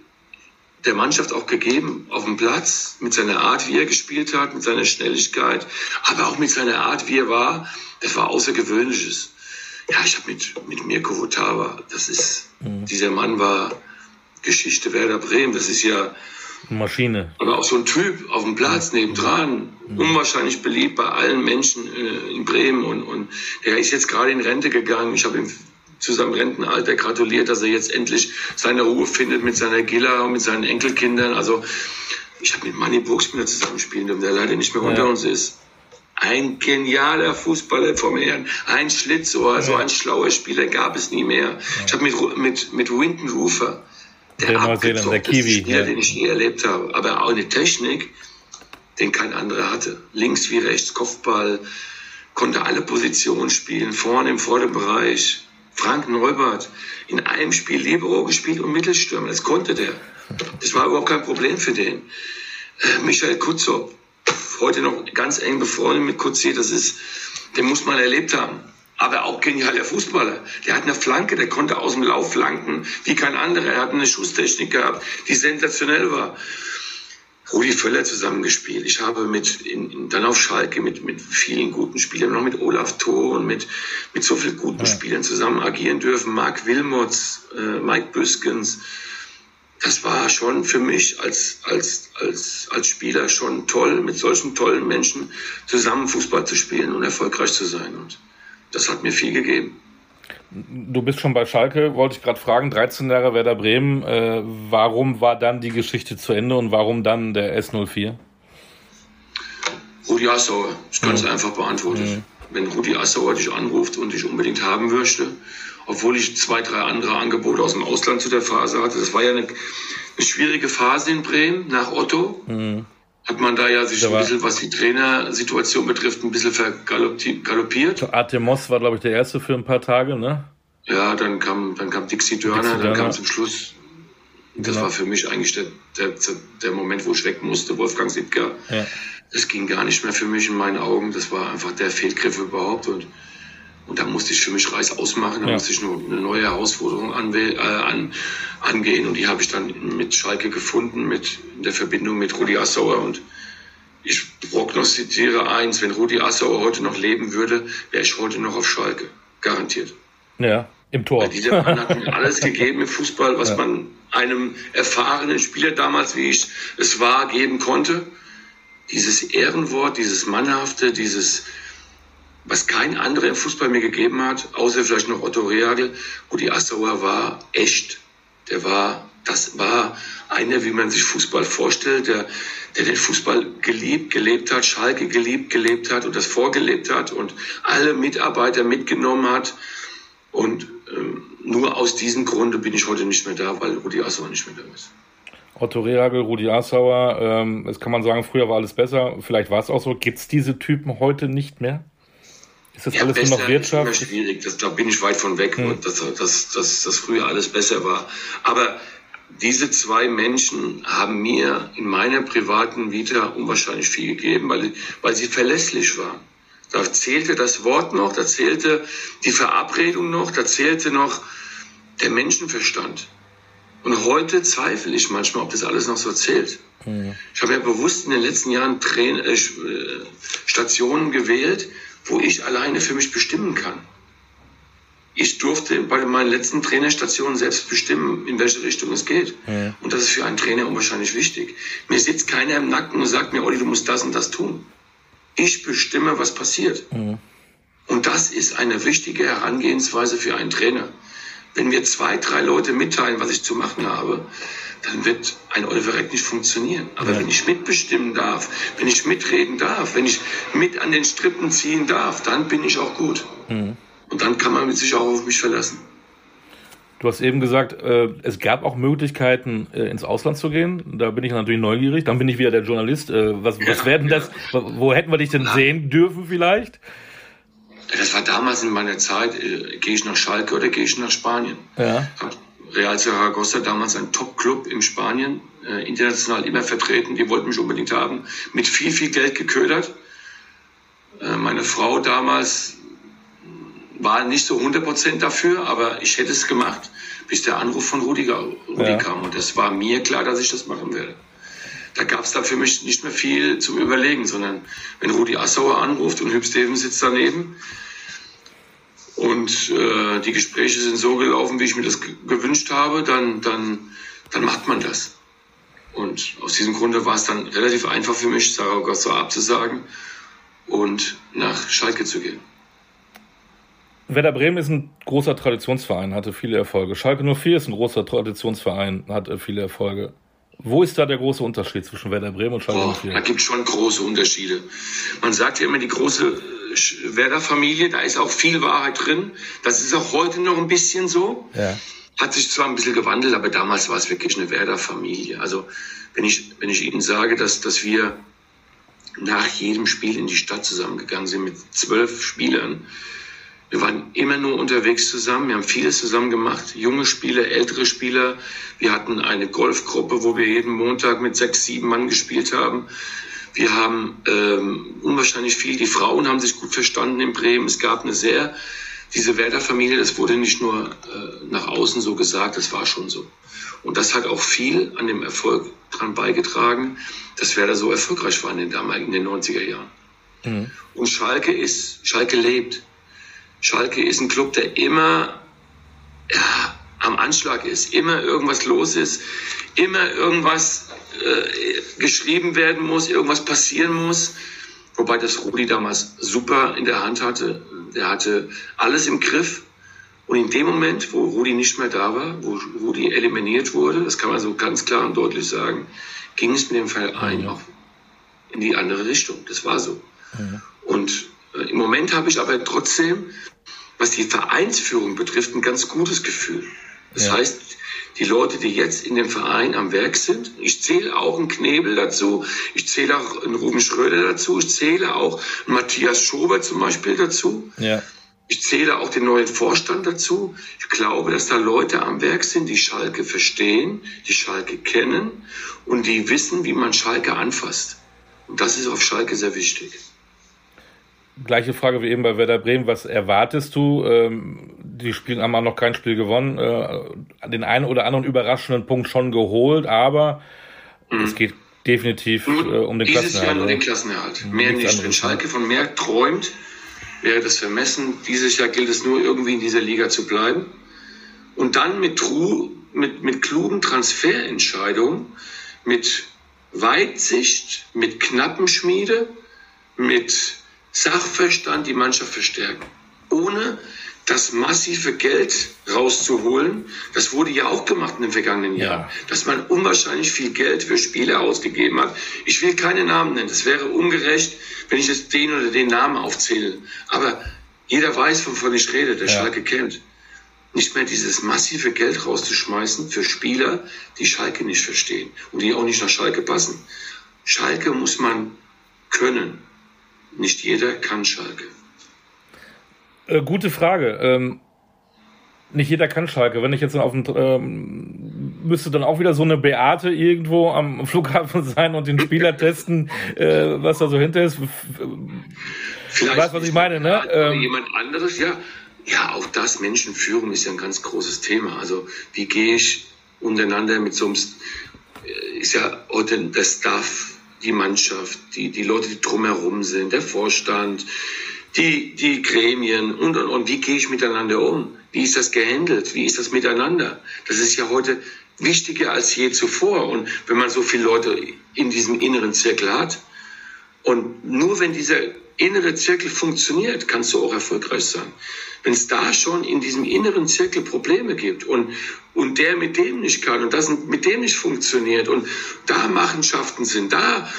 der Mannschaft auch gegeben auf dem Platz, mit seiner Art, wie er gespielt hat, mit seiner Schnelligkeit, aber auch mit seiner Art, wie er war. Das war Außergewöhnliches. Ja, ich habe mit, mit Mirko Votava, das ist, mhm. dieser Mann war Geschichte Werder Bremen, das ist ja, Maschine. Aber auch so ein Typ auf dem Platz nebendran, mhm. unwahrscheinlich beliebt bei allen Menschen äh, in Bremen und, und der ist jetzt gerade in Rente gegangen. Ich habe ihm zu seinem Rentenalter gratuliert, dass er jetzt endlich seine Ruhe findet mit seiner Gilla und mit seinen Enkelkindern. Also ich habe mit Manny Burgsmüller zusammenspielen dürfen, der leider nicht mehr unter ja. uns ist. Ein genialer Fußballer vom Herrn, ein Schlitzohr, ja. so ein schlauer Spieler gab es nie mehr. Ja. Ich habe mit, mit, mit Winton Rufer, der, der Kiwi, Spieler, ja. den ich je erlebt habe. Aber auch eine Technik, den kein anderer hatte. Links wie rechts, Kopfball, konnte alle Positionen spielen, vorne im Vorderbereich. Frank Neubert in einem Spiel Libero gespielt und Mittelstürmer. Das konnte der. Das war überhaupt kein Problem für den. Äh, Michael Kutzop, heute noch ganz eng befreundet mit Kutzi, das ist, den muss man erlebt haben aber auch genialer Fußballer. Der hat eine Flanke, der konnte aus dem Lauf flanken wie kein anderer. Er hat eine Schusstechnik gehabt, die sensationell war. Rudi Völler zusammengespielt. Ich habe mit in, in, dann auf Schalke mit, mit vielen guten Spielern, noch mit Olaf Thor und mit, mit so vielen guten ja. Spielern zusammen agieren dürfen. Marc Wilmots, äh, Mike Büskens. Das war schon für mich als, als, als, als Spieler schon toll, mit solchen tollen Menschen zusammen Fußball zu spielen und erfolgreich zu sein. Und das hat mir viel gegeben. Du bist schon bei Schalke, wollte ich gerade fragen, 13 Jahre Werder Bremen. Äh, warum war dann die Geschichte zu Ende und warum dann der S04? Rudi Assauer, ist ganz mhm. einfach beantwortet. Mhm. Wenn Rudi Assauer dich anruft und dich unbedingt haben möchte, obwohl ich zwei, drei andere Angebote aus dem Ausland zu der Phase hatte, das war ja eine, eine schwierige Phase in Bremen nach Otto. Mhm. Hat man da ja sich ein bisschen, was die Trainersituation betrifft, ein bisschen vergaloppiert. Artemos war, glaube ich, der erste für ein paar Tage, ne? Ja, dann kam, dann kam Dixie Dörner, dann kam zum Schluss das genau. war für mich eigentlich der, der, der Moment, wo ich weg musste, Wolfgang Sittger. Ja. Das ging gar nicht mehr für mich in meinen Augen. Das war einfach der Fehlgriff überhaupt. Und, und da musste ich für mich Reis ausmachen. Da ja. musste ich nur eine neue Herausforderung äh, an, angehen. Und die habe ich dann mit Schalke gefunden, mit in der Verbindung mit Rudi Assauer. Und ich prognostiziere eins, wenn Rudi Assauer heute noch leben würde, wäre ich heute noch auf Schalke. Garantiert. Ja, im Tor. Weil dieser Mann hat mir alles gegeben im Fußball, was ja. man einem erfahrenen Spieler damals, wie ich es war, geben konnte. Dieses Ehrenwort, dieses Mannhafte, dieses, was kein anderer im Fußball mir gegeben hat, außer vielleicht noch Otto Rehagel. Rudi Assauer war echt. Der war, das war einer, wie man sich Fußball vorstellt, der, der den Fußball geliebt, gelebt hat, Schalke geliebt, gelebt hat und das vorgelebt hat und alle Mitarbeiter mitgenommen hat. Und ähm, nur aus diesem Grunde bin ich heute nicht mehr da, weil Rudi Assauer nicht mehr da ist. Otto Rehagel, Rudi Assauer, ähm, das kann man sagen, früher war alles besser. Vielleicht war es auch so. Gibt es diese Typen heute nicht mehr? Ist das ja, alles nur noch Wirtschaft? Ist immer schwierig, das, da bin ich weit von weg, hm. dass, dass, dass, dass früher alles besser war. Aber diese zwei Menschen haben mir in meiner privaten Vita unwahrscheinlich viel gegeben, weil, weil sie verlässlich waren. Da zählte das Wort noch, da zählte die Verabredung noch, da zählte noch der Menschenverstand. Und heute zweifle ich manchmal, ob das alles noch so zählt. Mhm. Ich habe ja bewusst in den letzten Jahren Train äh, äh, Stationen gewählt, wo ich alleine für mich bestimmen kann. Ich durfte bei meinen letzten Trainerstationen selbst bestimmen, in welche Richtung es geht. Mhm. Und das ist für einen Trainer unwahrscheinlich wichtig. Mir sitzt keiner im Nacken und sagt mir, Olli, du musst das und das tun. Ich bestimme, was passiert. Mhm. Und das ist eine wichtige Herangehensweise für einen Trainer. Wenn mir zwei, drei Leute mitteilen, was ich zu machen habe, dann wird ein Olverek nicht funktionieren. Aber ja. wenn ich mitbestimmen darf, wenn ich mitreden darf, wenn ich mit an den Strippen ziehen darf, dann bin ich auch gut. Mhm. Und dann kann man sich auch auf mich verlassen. Du hast eben gesagt, äh, es gab auch Möglichkeiten, äh, ins Ausland zu gehen. Da bin ich natürlich neugierig. Dann bin ich wieder der Journalist. Äh, was, was werden das? Wo hätten wir dich denn sehen dürfen vielleicht? Das war damals in meiner Zeit. Äh, gehe ich nach Schalke oder gehe ich nach Spanien? Ja. Real Zaragoza damals ein Top-Club in Spanien, äh, international immer vertreten. Die wollten mich unbedingt haben. Mit viel, viel Geld geködert. Äh, meine Frau damals war nicht so 100% dafür, aber ich hätte es gemacht, bis der Anruf von Rudi, Rudi ja. kam. Und es war mir klar, dass ich das machen werde. Da gab es da für mich nicht mehr viel zum Überlegen, sondern wenn Rudi Assauer anruft und Hüb Stevens sitzt daneben und äh, die Gespräche sind so gelaufen, wie ich mir das gewünscht habe, dann, dann, dann macht man das. Und aus diesem Grunde war es dann relativ einfach für mich, Sarah Gossa abzusagen und nach Schalke zu gehen. Werder Bremen ist ein großer Traditionsverein, hatte viele Erfolge. Schalke 04 ist ein großer Traditionsverein, hat viele Erfolge. Wo ist da der große Unterschied zwischen Werder Bremen und Schalke 04? Da gibt es schon große Unterschiede. Man sagt ja immer, die große Werder-Familie, da ist auch viel Wahrheit drin. Das ist auch heute noch ein bisschen so. Ja. Hat sich zwar ein bisschen gewandelt, aber damals war es wirklich eine Werder-Familie. Also wenn ich, wenn ich Ihnen sage, dass, dass wir nach jedem Spiel in die Stadt zusammengegangen sind mit zwölf Spielern, wir waren immer nur unterwegs zusammen. Wir haben vieles zusammen gemacht. Junge Spieler, ältere Spieler. Wir hatten eine Golfgruppe, wo wir jeden Montag mit sechs, sieben Mann gespielt haben. Wir haben ähm, unwahrscheinlich viel. Die Frauen haben sich gut verstanden in Bremen. Es gab eine sehr, diese Werder-Familie, das wurde nicht nur äh, nach außen so gesagt, das war schon so. Und das hat auch viel an dem Erfolg dran beigetragen, dass Werder so erfolgreich war in den damaligen, in den 90er Jahren. Mhm. Und Schalke ist, Schalke lebt. Schalke ist ein Club, der immer ja, am Anschlag ist, immer irgendwas los ist, immer irgendwas äh, geschrieben werden muss, irgendwas passieren muss. Wobei das Rudi damals super in der Hand hatte. Der hatte alles im Griff Und in dem Moment, wo Rudi nicht mehr da war, wo Rudi eliminiert wurde, das kann man so ganz klar und deutlich sagen, ging es mit dem Verein auch in die andere Richtung. Das war so. Mhm. Und im Moment habe ich aber trotzdem, was die Vereinsführung betrifft, ein ganz gutes Gefühl. Das ja. heißt, die Leute, die jetzt in dem Verein am Werk sind. Ich zähle auch einen Knebel dazu. Ich zähle auch einen Ruben Schröder dazu. Ich zähle auch einen Matthias Schober zum Beispiel dazu. Ja. Ich zähle auch den neuen Vorstand dazu. Ich glaube, dass da Leute am Werk sind, die Schalke verstehen, die Schalke kennen und die wissen, wie man Schalke anfasst. Und das ist auf Schalke sehr wichtig. Gleiche Frage wie eben bei Werder Bremen. Was erwartest du? Ähm, die Spielen haben auch noch kein Spiel gewonnen. Äh, den einen oder anderen überraschenden Punkt schon geholt, aber mhm. es geht definitiv äh, um den Dieses Klassenerhalt. Dieses Jahr nur den Klassenerhalt. Mehr nicht. Wenn Schalke von mehr träumt, wäre das vermessen. Dieses Jahr gilt es nur irgendwie in dieser Liga zu bleiben. Und dann mit, Tru mit, mit klugen Transferentscheidungen, mit Weitsicht, mit Knappenschmiede, mit Sachverstand die Mannschaft verstärken. Ohne das massive Geld rauszuholen, das wurde ja auch gemacht in den vergangenen Jahren, ja. dass man unwahrscheinlich viel Geld für Spieler ausgegeben hat. Ich will keine Namen nennen, das wäre ungerecht, wenn ich jetzt den oder den Namen aufzähle. Aber jeder weiß, wovon ich rede, der ja. Schalke kennt. Nicht mehr dieses massive Geld rauszuschmeißen für Spieler, die Schalke nicht verstehen und die auch nicht nach Schalke passen. Schalke muss man können. Nicht jeder kann Schalke. Äh, gute Frage. Ähm, nicht jeder kann Schalke. Wenn ich jetzt auf dem, ähm, müsste dann auch wieder so eine Beate irgendwo am Flughafen sein und den Spieler testen, äh, was da so hinter ist. Vielleicht weißt, was ich meine, ne? Ähm, jemand anderes, ja. Ja, auch das Menschenführung ist ja ein ganz großes Thema. Also wie gehe ich untereinander mit so einem, äh, ist ja heute der Staff, die Mannschaft, die, die Leute, die drumherum sind, der Vorstand, die, die Gremien und, und, und. Wie gehe ich miteinander um? Wie ist das gehandelt? Wie ist das miteinander? Das ist ja heute wichtiger als je zuvor. Und wenn man so viele Leute in diesem inneren Zirkel hat, und nur wenn dieser innere Zirkel funktioniert, kannst du auch erfolgreich sein. Wenn es da schon in diesem inneren Zirkel Probleme gibt und, und der mit dem nicht kann und das mit dem nicht funktioniert und da Machenschaften sind, da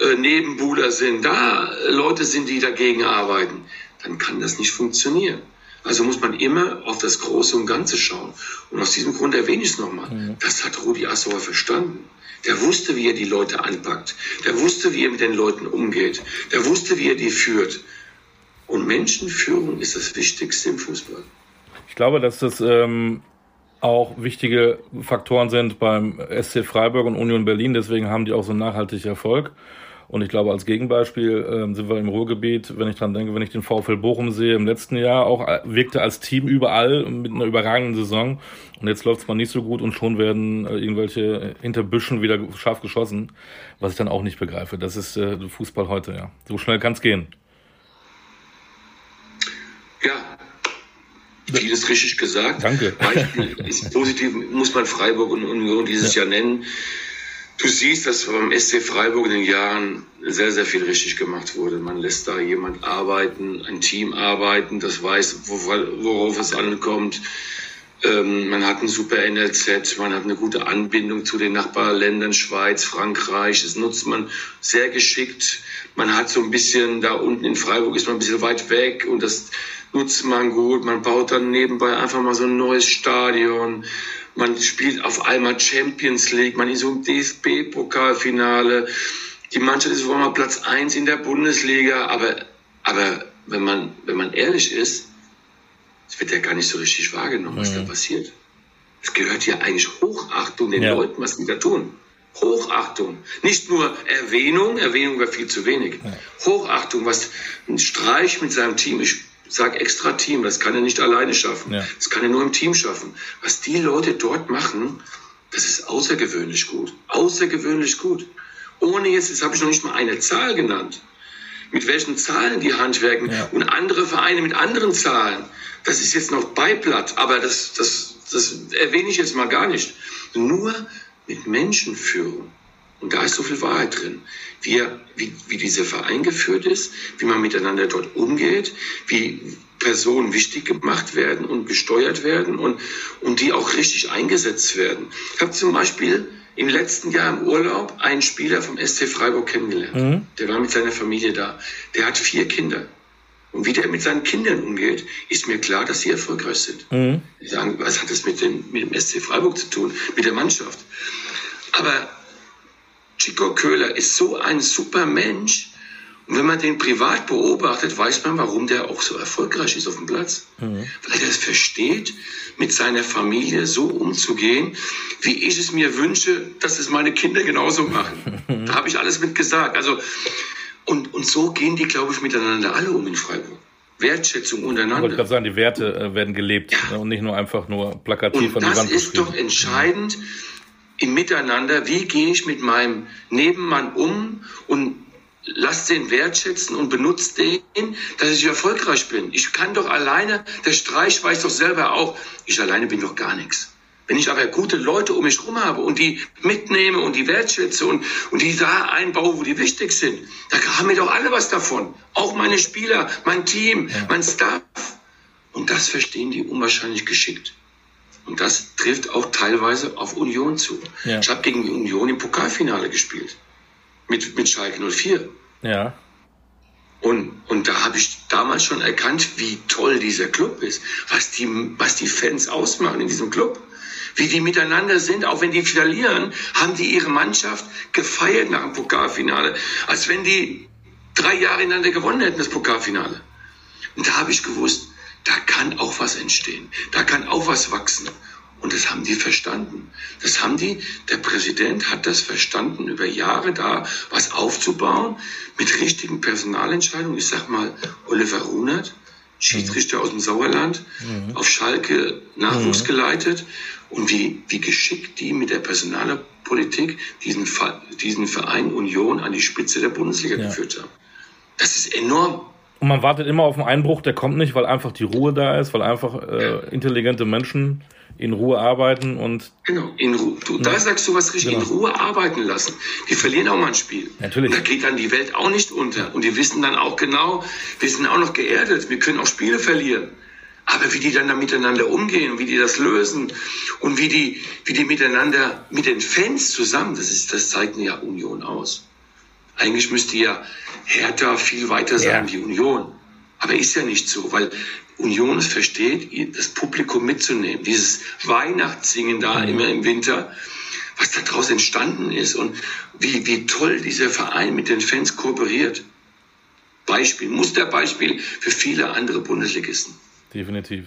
äh, Nebenbuhler sind, da Leute sind, die dagegen arbeiten, dann kann das nicht funktionieren. Also muss man immer auf das Große und Ganze schauen. Und aus diesem Grund erwähne ich es nochmal. Mhm. Das hat Rudi Assauer verstanden. Der wusste, wie er die Leute anpackt. Der wusste, wie er mit den Leuten umgeht. Der wusste, wie er die führt. Und Menschenführung ist das Wichtigste im Fußball. Ich glaube, dass das ähm, auch wichtige Faktoren sind beim SC Freiburg und Union Berlin. Deswegen haben die auch so nachhaltig Erfolg. Und ich glaube, als Gegenbeispiel äh, sind wir im Ruhrgebiet, wenn ich dran denke, wenn ich den VfL Bochum sehe, im letzten Jahr auch äh, wirkte als Team überall mit einer überragenden Saison. Und jetzt läuft es mal nicht so gut und schon werden äh, irgendwelche hinter Büschen wieder scharf geschossen, was ich dann auch nicht begreife. Das ist äh, Fußball heute, ja. So schnell kann es gehen. Ja, vieles richtig gesagt. Danke. Beispiel ist positiv, muss man Freiburg und Union dieses ja. Jahr nennen. Du siehst, dass beim SC Freiburg in den Jahren sehr, sehr viel richtig gemacht wurde. Man lässt da jemand arbeiten, ein Team arbeiten, das weiß, worauf es ankommt. Ähm, man hat ein super NLZ, man hat eine gute Anbindung zu den Nachbarländern Schweiz, Frankreich. Das nutzt man sehr geschickt. Man hat so ein bisschen, da unten in Freiburg ist man ein bisschen weit weg und das nutzt man gut. Man baut dann nebenbei einfach mal so ein neues Stadion man spielt auf einmal Champions League, man ist so im DFB-Pokalfinale. Die Mannschaft ist auf einmal Platz 1 in der Bundesliga, aber, aber wenn, man, wenn man ehrlich ist, es wird ja gar nicht so richtig wahrgenommen, was mhm. da passiert. Es gehört ja eigentlich Hochachtung den ja. Leuten, was die da tun. Hochachtung. Nicht nur Erwähnung, Erwähnung wäre viel zu wenig. Ja. Hochachtung, was ein Streich mit seinem Team, ich sag extra Team, das kann er nicht alleine schaffen. Ja. Das kann er nur im Team schaffen. Was die Leute dort machen, das ist außergewöhnlich gut. Außergewöhnlich gut. Ohne jetzt, jetzt habe ich noch nicht mal eine Zahl genannt. Mit welchen Zahlen die handwerken ja. und andere Vereine mit anderen Zahlen. Das ist jetzt noch Beiblatt, aber das, das, das erwähne ich jetzt mal gar nicht. Nur mit Menschenführung. Und da ist so viel Wahrheit drin. Wie, wie, wie dieser Verein geführt ist, wie man miteinander dort umgeht, wie, Personen wichtig gemacht werden und gesteuert werden und, und die auch richtig eingesetzt werden. Ich habe zum Beispiel im letzten Jahr im Urlaub einen Spieler vom SC Freiburg kennengelernt. Mhm. Der war mit seiner Familie da. Der hat vier Kinder. Und wie der mit seinen Kindern umgeht, ist mir klar, dass sie erfolgreich sind. Mhm. Die sagen, was hat das mit dem, mit dem SC Freiburg zu tun, mit der Mannschaft? Aber Chico Köhler ist so ein super Mensch, und wenn man den privat beobachtet, weiß man, warum der auch so erfolgreich ist auf dem Platz. Mhm. Weil er es versteht, mit seiner Familie so umzugehen, wie ich es mir wünsche, dass es meine Kinder genauso machen. da habe ich alles mit gesagt. Also, und, und so gehen die, glaube ich, miteinander alle um in Freiburg. Wertschätzung untereinander. Ich wollte gerade sagen, die Werte äh, werden gelebt ja. Ne, und nicht nur einfach nur plakativ und an die Wand Das ist doch entscheidend im Miteinander. Wie gehe ich mit meinem Nebenmann um und lasst den wertschätzen und benutzt den, dass ich erfolgreich bin. Ich kann doch alleine, der Streich weiß doch selber auch, ich alleine bin doch gar nichts. Wenn ich aber gute Leute um mich herum habe und die mitnehme und die wertschätze und, und die da einbaue, wo die wichtig sind, da haben wir doch alle was davon. Auch meine Spieler, mein Team, mein Staff. Und das verstehen die unwahrscheinlich geschickt. Und das trifft auch teilweise auf Union zu. Ja. Ich habe gegen Union im Pokalfinale gespielt. Mit, mit Schalke 04. Ja. Und, und da habe ich damals schon erkannt, wie toll dieser Club ist, was die, was die Fans ausmachen in diesem Club, wie die miteinander sind, auch wenn die verlieren, haben die ihre Mannschaft gefeiert nach dem Pokalfinale, als wenn die drei Jahre ineinander gewonnen hätten, das Pokalfinale. Und da habe ich gewusst, da kann auch was entstehen, da kann auch was wachsen. Und das haben die verstanden. Das haben die, der Präsident hat das verstanden, über Jahre da was aufzubauen mit richtigen Personalentscheidungen. Ich sag mal, Oliver Runert, Schiedsrichter aus dem Sauerland, mhm. auf Schalke Nachwuchs mhm. geleitet und wie, wie geschickt die mit der Personalpolitik diesen, diesen Verein Union an die Spitze der Bundesliga ja. geführt haben. Das ist enorm. Und man wartet immer auf einen Einbruch, der kommt nicht, weil einfach die Ruhe da ist, weil einfach äh, intelligente Menschen in Ruhe arbeiten und. Genau, in Ruhe. Du, da sagst du was richtig, genau. in Ruhe arbeiten lassen. Die verlieren auch mal ein Spiel. Natürlich. Und da geht dann die Welt auch nicht unter. Und die wissen dann auch genau, wir sind auch noch geerdet, wir können auch Spiele verlieren. Aber wie die dann da miteinander umgehen, wie die das lösen und wie die, wie die miteinander, mit den Fans zusammen, das ist, das zeigt ja Union aus. Eigentlich müsste ja Hertha viel weiter sein ja. wie Union. Aber ist ja nicht so, weil Union es versteht, das Publikum mitzunehmen. Dieses Weihnachtssingen da mhm. immer im Winter, was daraus entstanden ist und wie, wie toll dieser Verein mit den Fans kooperiert. Beispiel, Musterbeispiel für viele andere Bundesligisten. Definitiv.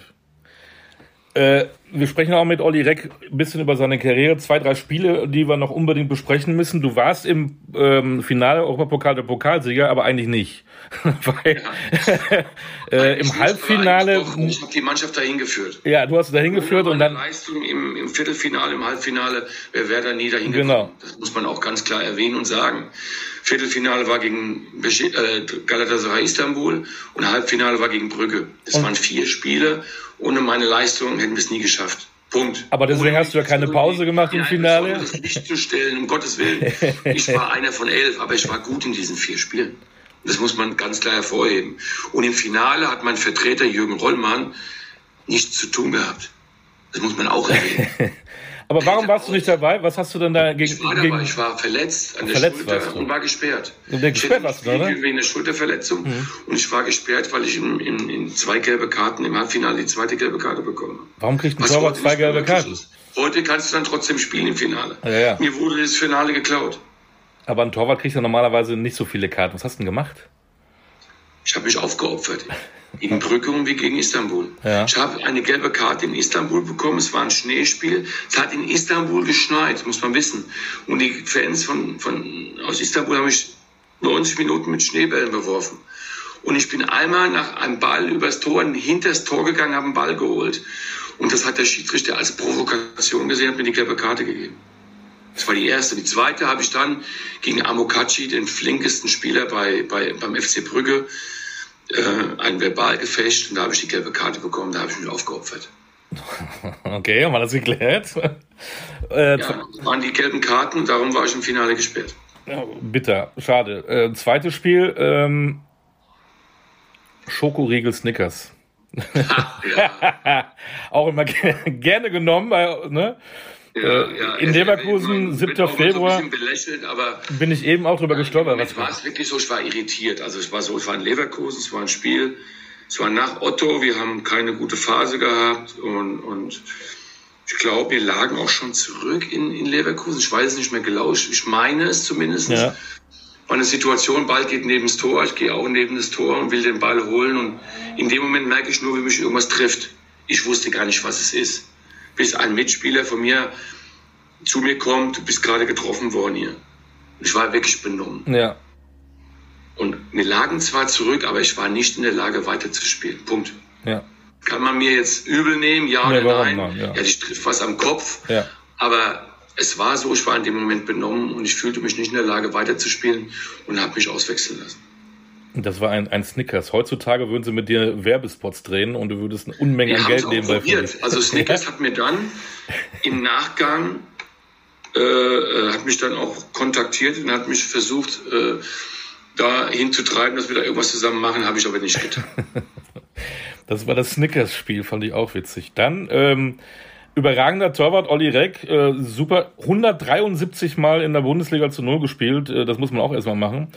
Äh, wir sprechen auch mit Olli Reck ein bisschen über seine Karriere. Zwei, drei Spiele, die wir noch unbedingt besprechen müssen. Du warst im ähm, Finale Europapokal der Pokalsieger, aber eigentlich nicht. Weil ja. äh, im Halbfinale. Ich habe die Mannschaft dahin geführt. Ja, du hast dahin geführt und dann. Leistung im, im Viertelfinale, im Halbfinale wäre Werder nie dahin gekommen. Genau. Das muss man auch ganz klar erwähnen und sagen. Viertelfinale war gegen äh, Galatasaray Istanbul und Halbfinale war gegen Brügge. Es waren vier Spiele. Ohne meine Leistung hätten wir es nie geschafft. Punkt. Aber deswegen hast du ja keine Pause gemacht im Finale. Das nicht zu stellen, um Gottes Willen. Ich war einer von elf, aber ich war gut in diesen vier Spielen. Das muss man ganz klar hervorheben. Und im Finale hat mein Vertreter Jürgen Rollmann nichts zu tun gehabt. Das muss man auch erwähnen. Aber warum warst du nicht dabei? Was hast du denn da gegen? Ich war dabei. Ich war verletzt an der verletzt Schulter und war gesperrt. Und der gesperrt warst du, oder? Wegen der Schulterverletzung. Mhm. Und ich war gesperrt, weil ich in, in, in, zwei gelbe Karten im Halbfinale die zweite gelbe Karte bekomme. Warum kriegt ein Torwart zwei gelbe Karten? Heute kannst du dann trotzdem spielen im Finale. Ja, ja. Mir wurde das Finale geklaut. Aber ein Torwart kriegt ja normalerweise nicht so viele Karten. Was hast du denn gemacht? Ich habe mich aufgeopfert. In Brügge und wie gegen Istanbul. Ja. Ich habe eine gelbe Karte in Istanbul bekommen. Es war ein Schneespiel. Es hat in Istanbul geschneit, muss man wissen. Und die Fans von, von, aus Istanbul haben mich 90 Minuten mit Schneebällen beworfen. Und ich bin einmal nach einem Ball übers Tor, hinter das Tor gegangen, habe einen Ball geholt. Und das hat der Schiedsrichter als Provokation gesehen, hat mir die gelbe Karte gegeben. Das war die erste. Die zweite habe ich dann gegen Amokachi, den flinkesten Spieler bei, bei, beim FC Brügge, äh, ein Verbalgefecht und da habe ich die gelbe Karte bekommen, da habe ich mich aufgeopfert. Okay, haben wir das geklärt? äh, ja, das waren die gelben Karten und darum war ich im Finale gesperrt. Bitter, schade. Äh, zweites Spiel, ähm, Schokoriegel Snickers. ja. auch immer gerne genommen, ne? Ja, äh, ja, in Leverkusen, 7. Februar. bin ich eben auch drüber gestolpert. Was war es wirklich so? Ich war irritiert. Also es war so, es war in Leverkusen, es war ein Spiel, es war nach Otto, wir haben keine gute Phase gehabt und, und ich glaube, wir lagen auch schon zurück in, in Leverkusen. Ich weiß es nicht mehr genau, ich meine es zumindest. Ja. War eine Situation, Ball geht neben das Tor, ich gehe auch neben das Tor und will den Ball holen und in dem Moment merke ich nur, wie mich irgendwas trifft. Ich wusste gar nicht, was es ist bis ein Mitspieler von mir zu mir kommt, du bist gerade getroffen worden hier. Ich war wirklich benommen. Ja. Und wir lagen zwar zurück, aber ich war nicht in der Lage, weiterzuspielen. Punkt. Ja. Kann man mir jetzt übel nehmen, ja nee, oder nein? nein ja. ja, ich trifft was am Kopf. Ja. Aber es war so, ich war in dem Moment benommen und ich fühlte mich nicht in der Lage, weiterzuspielen und habe mich auswechseln lassen. Das war ein, ein Snickers. Heutzutage würden sie mit dir Werbespots drehen und du würdest eine Unmenge an Geld nehmen. Also Snickers hat mir dann im Nachgang äh, äh, hat mich dann auch kontaktiert und hat mich versucht, äh, da hinzutreiben, dass wir da irgendwas zusammen machen, habe ich aber nicht getan. das war das Snickers-Spiel, fand ich auch witzig. Dann ähm, überragender Torwart Olli Reck, äh, super, 173 Mal in der Bundesliga zu Null gespielt, äh, das muss man auch erstmal machen.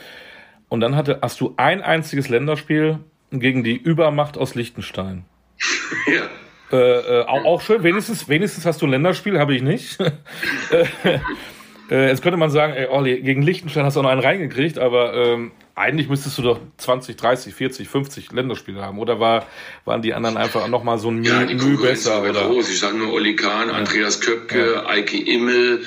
Und dann hatte, hast du ein einziges Länderspiel gegen die Übermacht aus Liechtenstein. Ja. Äh, äh, auch, auch, schön, wenigstens, wenigstens hast du ein Länderspiel, habe ich nicht. äh, jetzt könnte man sagen, ey, Olli, gegen Liechtenstein hast du auch noch einen reingekriegt, aber ähm, eigentlich müsstest du doch 20, 30, 40, 50 Länderspiele haben. Oder war, waren die anderen einfach nochmal so ein ja, Mühe, Mühe besser? Oder? Groß. Ich sage nur Oli Kahn, ja. Andreas Köpke, ja. Eike Immel,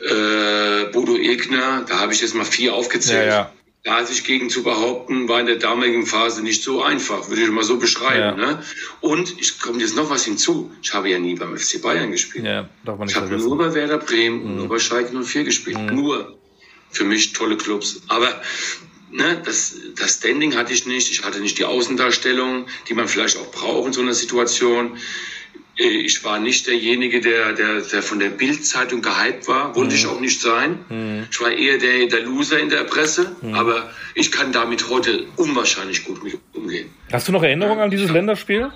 äh, Bodo Egner. Da habe ich jetzt mal vier aufgezählt. Ja, ja da sich gegen zu behaupten, war in der damaligen Phase nicht so einfach, würde ich mal so beschreiben. Ja. Ne? Und ich komme jetzt noch was hinzu. Ich habe ja nie beim FC Bayern gespielt. Ja, darf man nicht ich habe nur bei Werder Bremen mhm. und nur bei Schalke 04 gespielt. Mhm. Nur. Für mich tolle Clubs. Aber ne, das, das Standing hatte ich nicht. Ich hatte nicht die Außendarstellung, die man vielleicht auch braucht in so einer Situation. Äh, ich war nicht derjenige, der, der, der von der Bildzeitung gehypt war, wollte mhm. ich auch nicht sein. Mhm. Ich war eher der, der Loser in der Presse, mhm. aber ich kann damit heute unwahrscheinlich gut umgehen. Hast du noch Erinnerungen an dieses Länderspiel?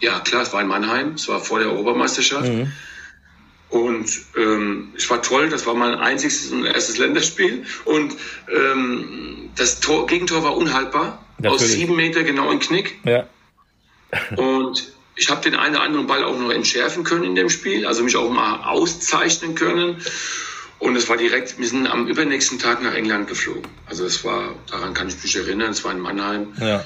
Ja, klar, es war in Mannheim, es war vor der Europameisterschaft. Mhm. Und ähm, es war toll, das war mein einziges und erstes Länderspiel. Und ähm, das Tor, Gegentor war unhaltbar. Natürlich. Aus sieben Meter genau in Knick. Ja. und ich habe den einen oder anderen Ball auch noch entschärfen können in dem Spiel, also mich auch mal auszeichnen können. Und es war direkt, wir sind am übernächsten Tag nach England geflogen. Also es war, daran kann ich mich erinnern, es war in Mannheim. Ja.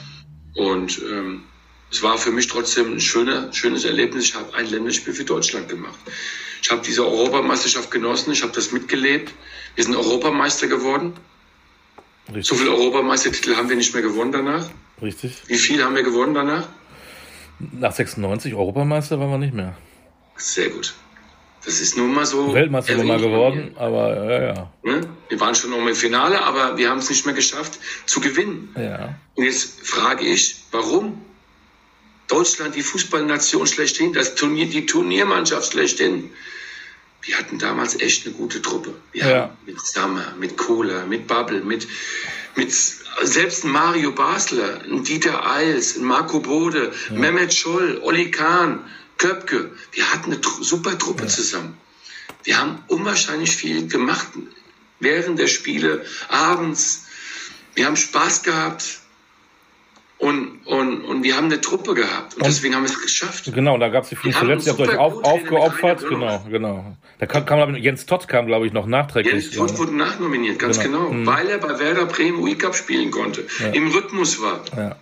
Und ähm, es war für mich trotzdem ein schöner, schönes Erlebnis. Ich habe ein Länderspiel für Deutschland gemacht. Ich habe diese Europameisterschaft genossen, ich habe das mitgelebt. Wir sind Europameister geworden. Richtig. So viele Europameistertitel haben wir nicht mehr gewonnen danach. Richtig. Wie viel haben wir gewonnen danach? Nach 96 Europameister waren wir nicht mehr. Sehr gut. Das ist nun mal so. Weltmeister sind wir mal geworden, aber ja, ja. Ne? Wir waren schon noch im Finale, aber wir haben es nicht mehr geschafft zu gewinnen. Ja. Und jetzt frage ich, warum? Deutschland, die Fußballnation schlechthin, das Turnier, die Turniermannschaft schlechthin. Wir hatten damals echt eine gute Truppe. Wir ja. mit Sammer, mit Kohler, mit Bubble, mit, mit selbst Mario Basler, Dieter Eils, Marco Bode, ja. Mehmet Scholl, Olli Kahn, Köpke. Wir hatten eine super Truppe ja. zusammen. Wir haben unwahrscheinlich viel gemacht während der Spiele, abends. Wir haben Spaß gehabt. Und, und, und wir haben eine Truppe gehabt und, und deswegen haben wir es geschafft. Genau, da gab es die vielen zuletzt, ihr habt euch auf, aufgeopfert. Genau, genau. Da kam, kam Jens Todd kam, glaube ich, noch nachträglich. Jens Todd wurde nachnominiert, ganz genau, genau mhm. weil er bei Werder Bremen UI Cup spielen konnte, ja. im Rhythmus war. Ja.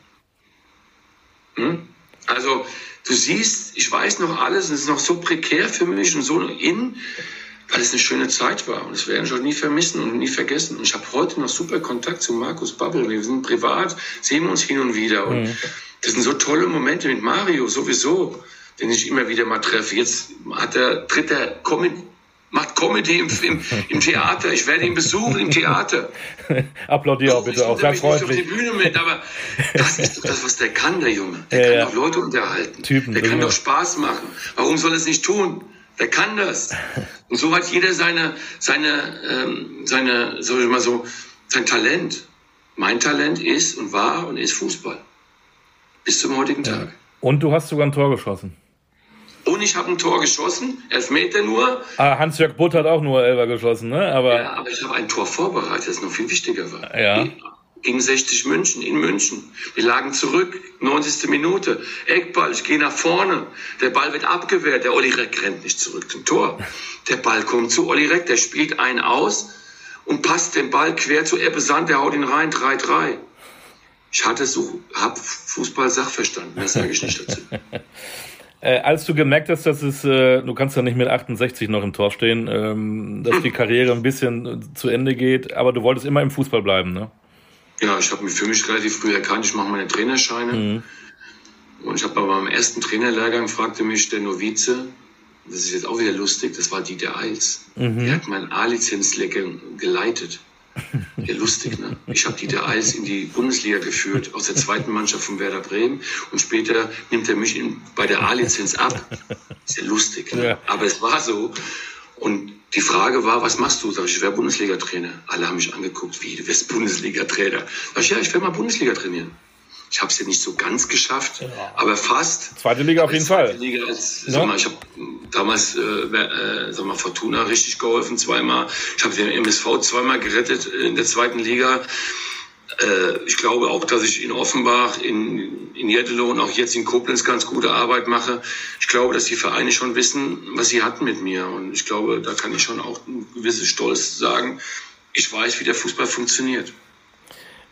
Hm? Also, du siehst, ich weiß noch alles, es ist noch so prekär für mich und so in, weil es eine schöne Zeit war. Und das werden wir nie vermissen und nie vergessen. Und ich habe heute noch super Kontakt zu Markus Babbel. Wir sind privat, sehen wir uns hin und wieder. Und mhm. das sind so tolle Momente mit Mario sowieso, den ich immer wieder mal treffe. Jetzt hat er, tritt er Comedy, macht Comedy im, im, im, Theater. Ich werde ihn besuchen im Theater. Applaudiere auch bitte auch, ganz freundlich. Ich auf die Bühne mit, aber das ist doch das, was der kann, der Junge. Der ja, kann ja. doch Leute unterhalten. Typen, der kann doch Spaß machen. Warum soll er es nicht tun? Der kann das. Und so hat jeder seine, seine, ähm, seine, soll ich mal so, sein Talent. Mein Talent ist und war und ist Fußball. Bis zum heutigen Tag. Und du hast sogar ein Tor geschossen. Und ich habe ein Tor geschossen, elf Meter nur. Ah, Hans-Jörg Butt hat auch nur Elfer geschossen, ne? Aber, ja, aber ich habe ein Tor vorbereitet, das noch viel wichtiger war. Ja. Gegen 60 München, in München. Wir lagen zurück, 90. Minute. Eckball, ich gehe nach vorne. Der Ball wird abgewehrt. Der Olli Reck rennt nicht zurück zum Tor. Der Ball kommt zu Olli Reck, der spielt einen aus und passt den Ball quer zu Ebbe Sand, der haut ihn rein, 3-3. Ich hatte so, hab Fußball-Sachverstanden, das sage ich nicht dazu. Äh, als du gemerkt hast, dass es, äh, du kannst ja nicht mit 68 noch im Tor stehen, ähm, dass die Karriere ein bisschen äh, zu Ende geht, aber du wolltest immer im Fußball bleiben, ne? Ja, ich habe mich für mich relativ früh erkannt, ich mache meine Trainerscheine. Mhm. Und ich habe bei meinem ersten Trainerlehrgang fragte mich der Novize, das ist jetzt auch wieder lustig, das war Dieter Eils. Mhm. Der hat mein A-Lizenzlecken geleitet. Ja, lustig, ne? Ich habe Dieter Eils in die Bundesliga geführt, aus der zweiten Mannschaft von Werder Bremen. Und später nimmt er mich in, bei der A-Lizenz ab. Ist ja lustig, ne? Ja. Aber es war so. Und die Frage war, was machst du? Sag ich, ich wäre Bundesliga-Trainer. Alle haben mich angeguckt, wie, du wirst Bundesliga-Trainer. Sag ich, ja, ich will mal Bundesliga trainieren. Ich habe es ja nicht so ganz geschafft, ja. aber fast. Zweite Liga auf jeden Fall. Liga als, ja. sag mal, ich habe damals äh, äh, sag mal, Fortuna richtig geholfen, zweimal. Ich habe den MSV zweimal gerettet in der zweiten Liga. Äh, ich glaube auch, dass ich in Offenbach, in, in Jeddelo und auch jetzt in Koblenz ganz gute Arbeit mache. Ich glaube, dass die Vereine schon wissen, was sie hatten mit mir. Und ich glaube, da kann ich schon auch ein gewisses Stolz sagen. Ich weiß, wie der Fußball funktioniert.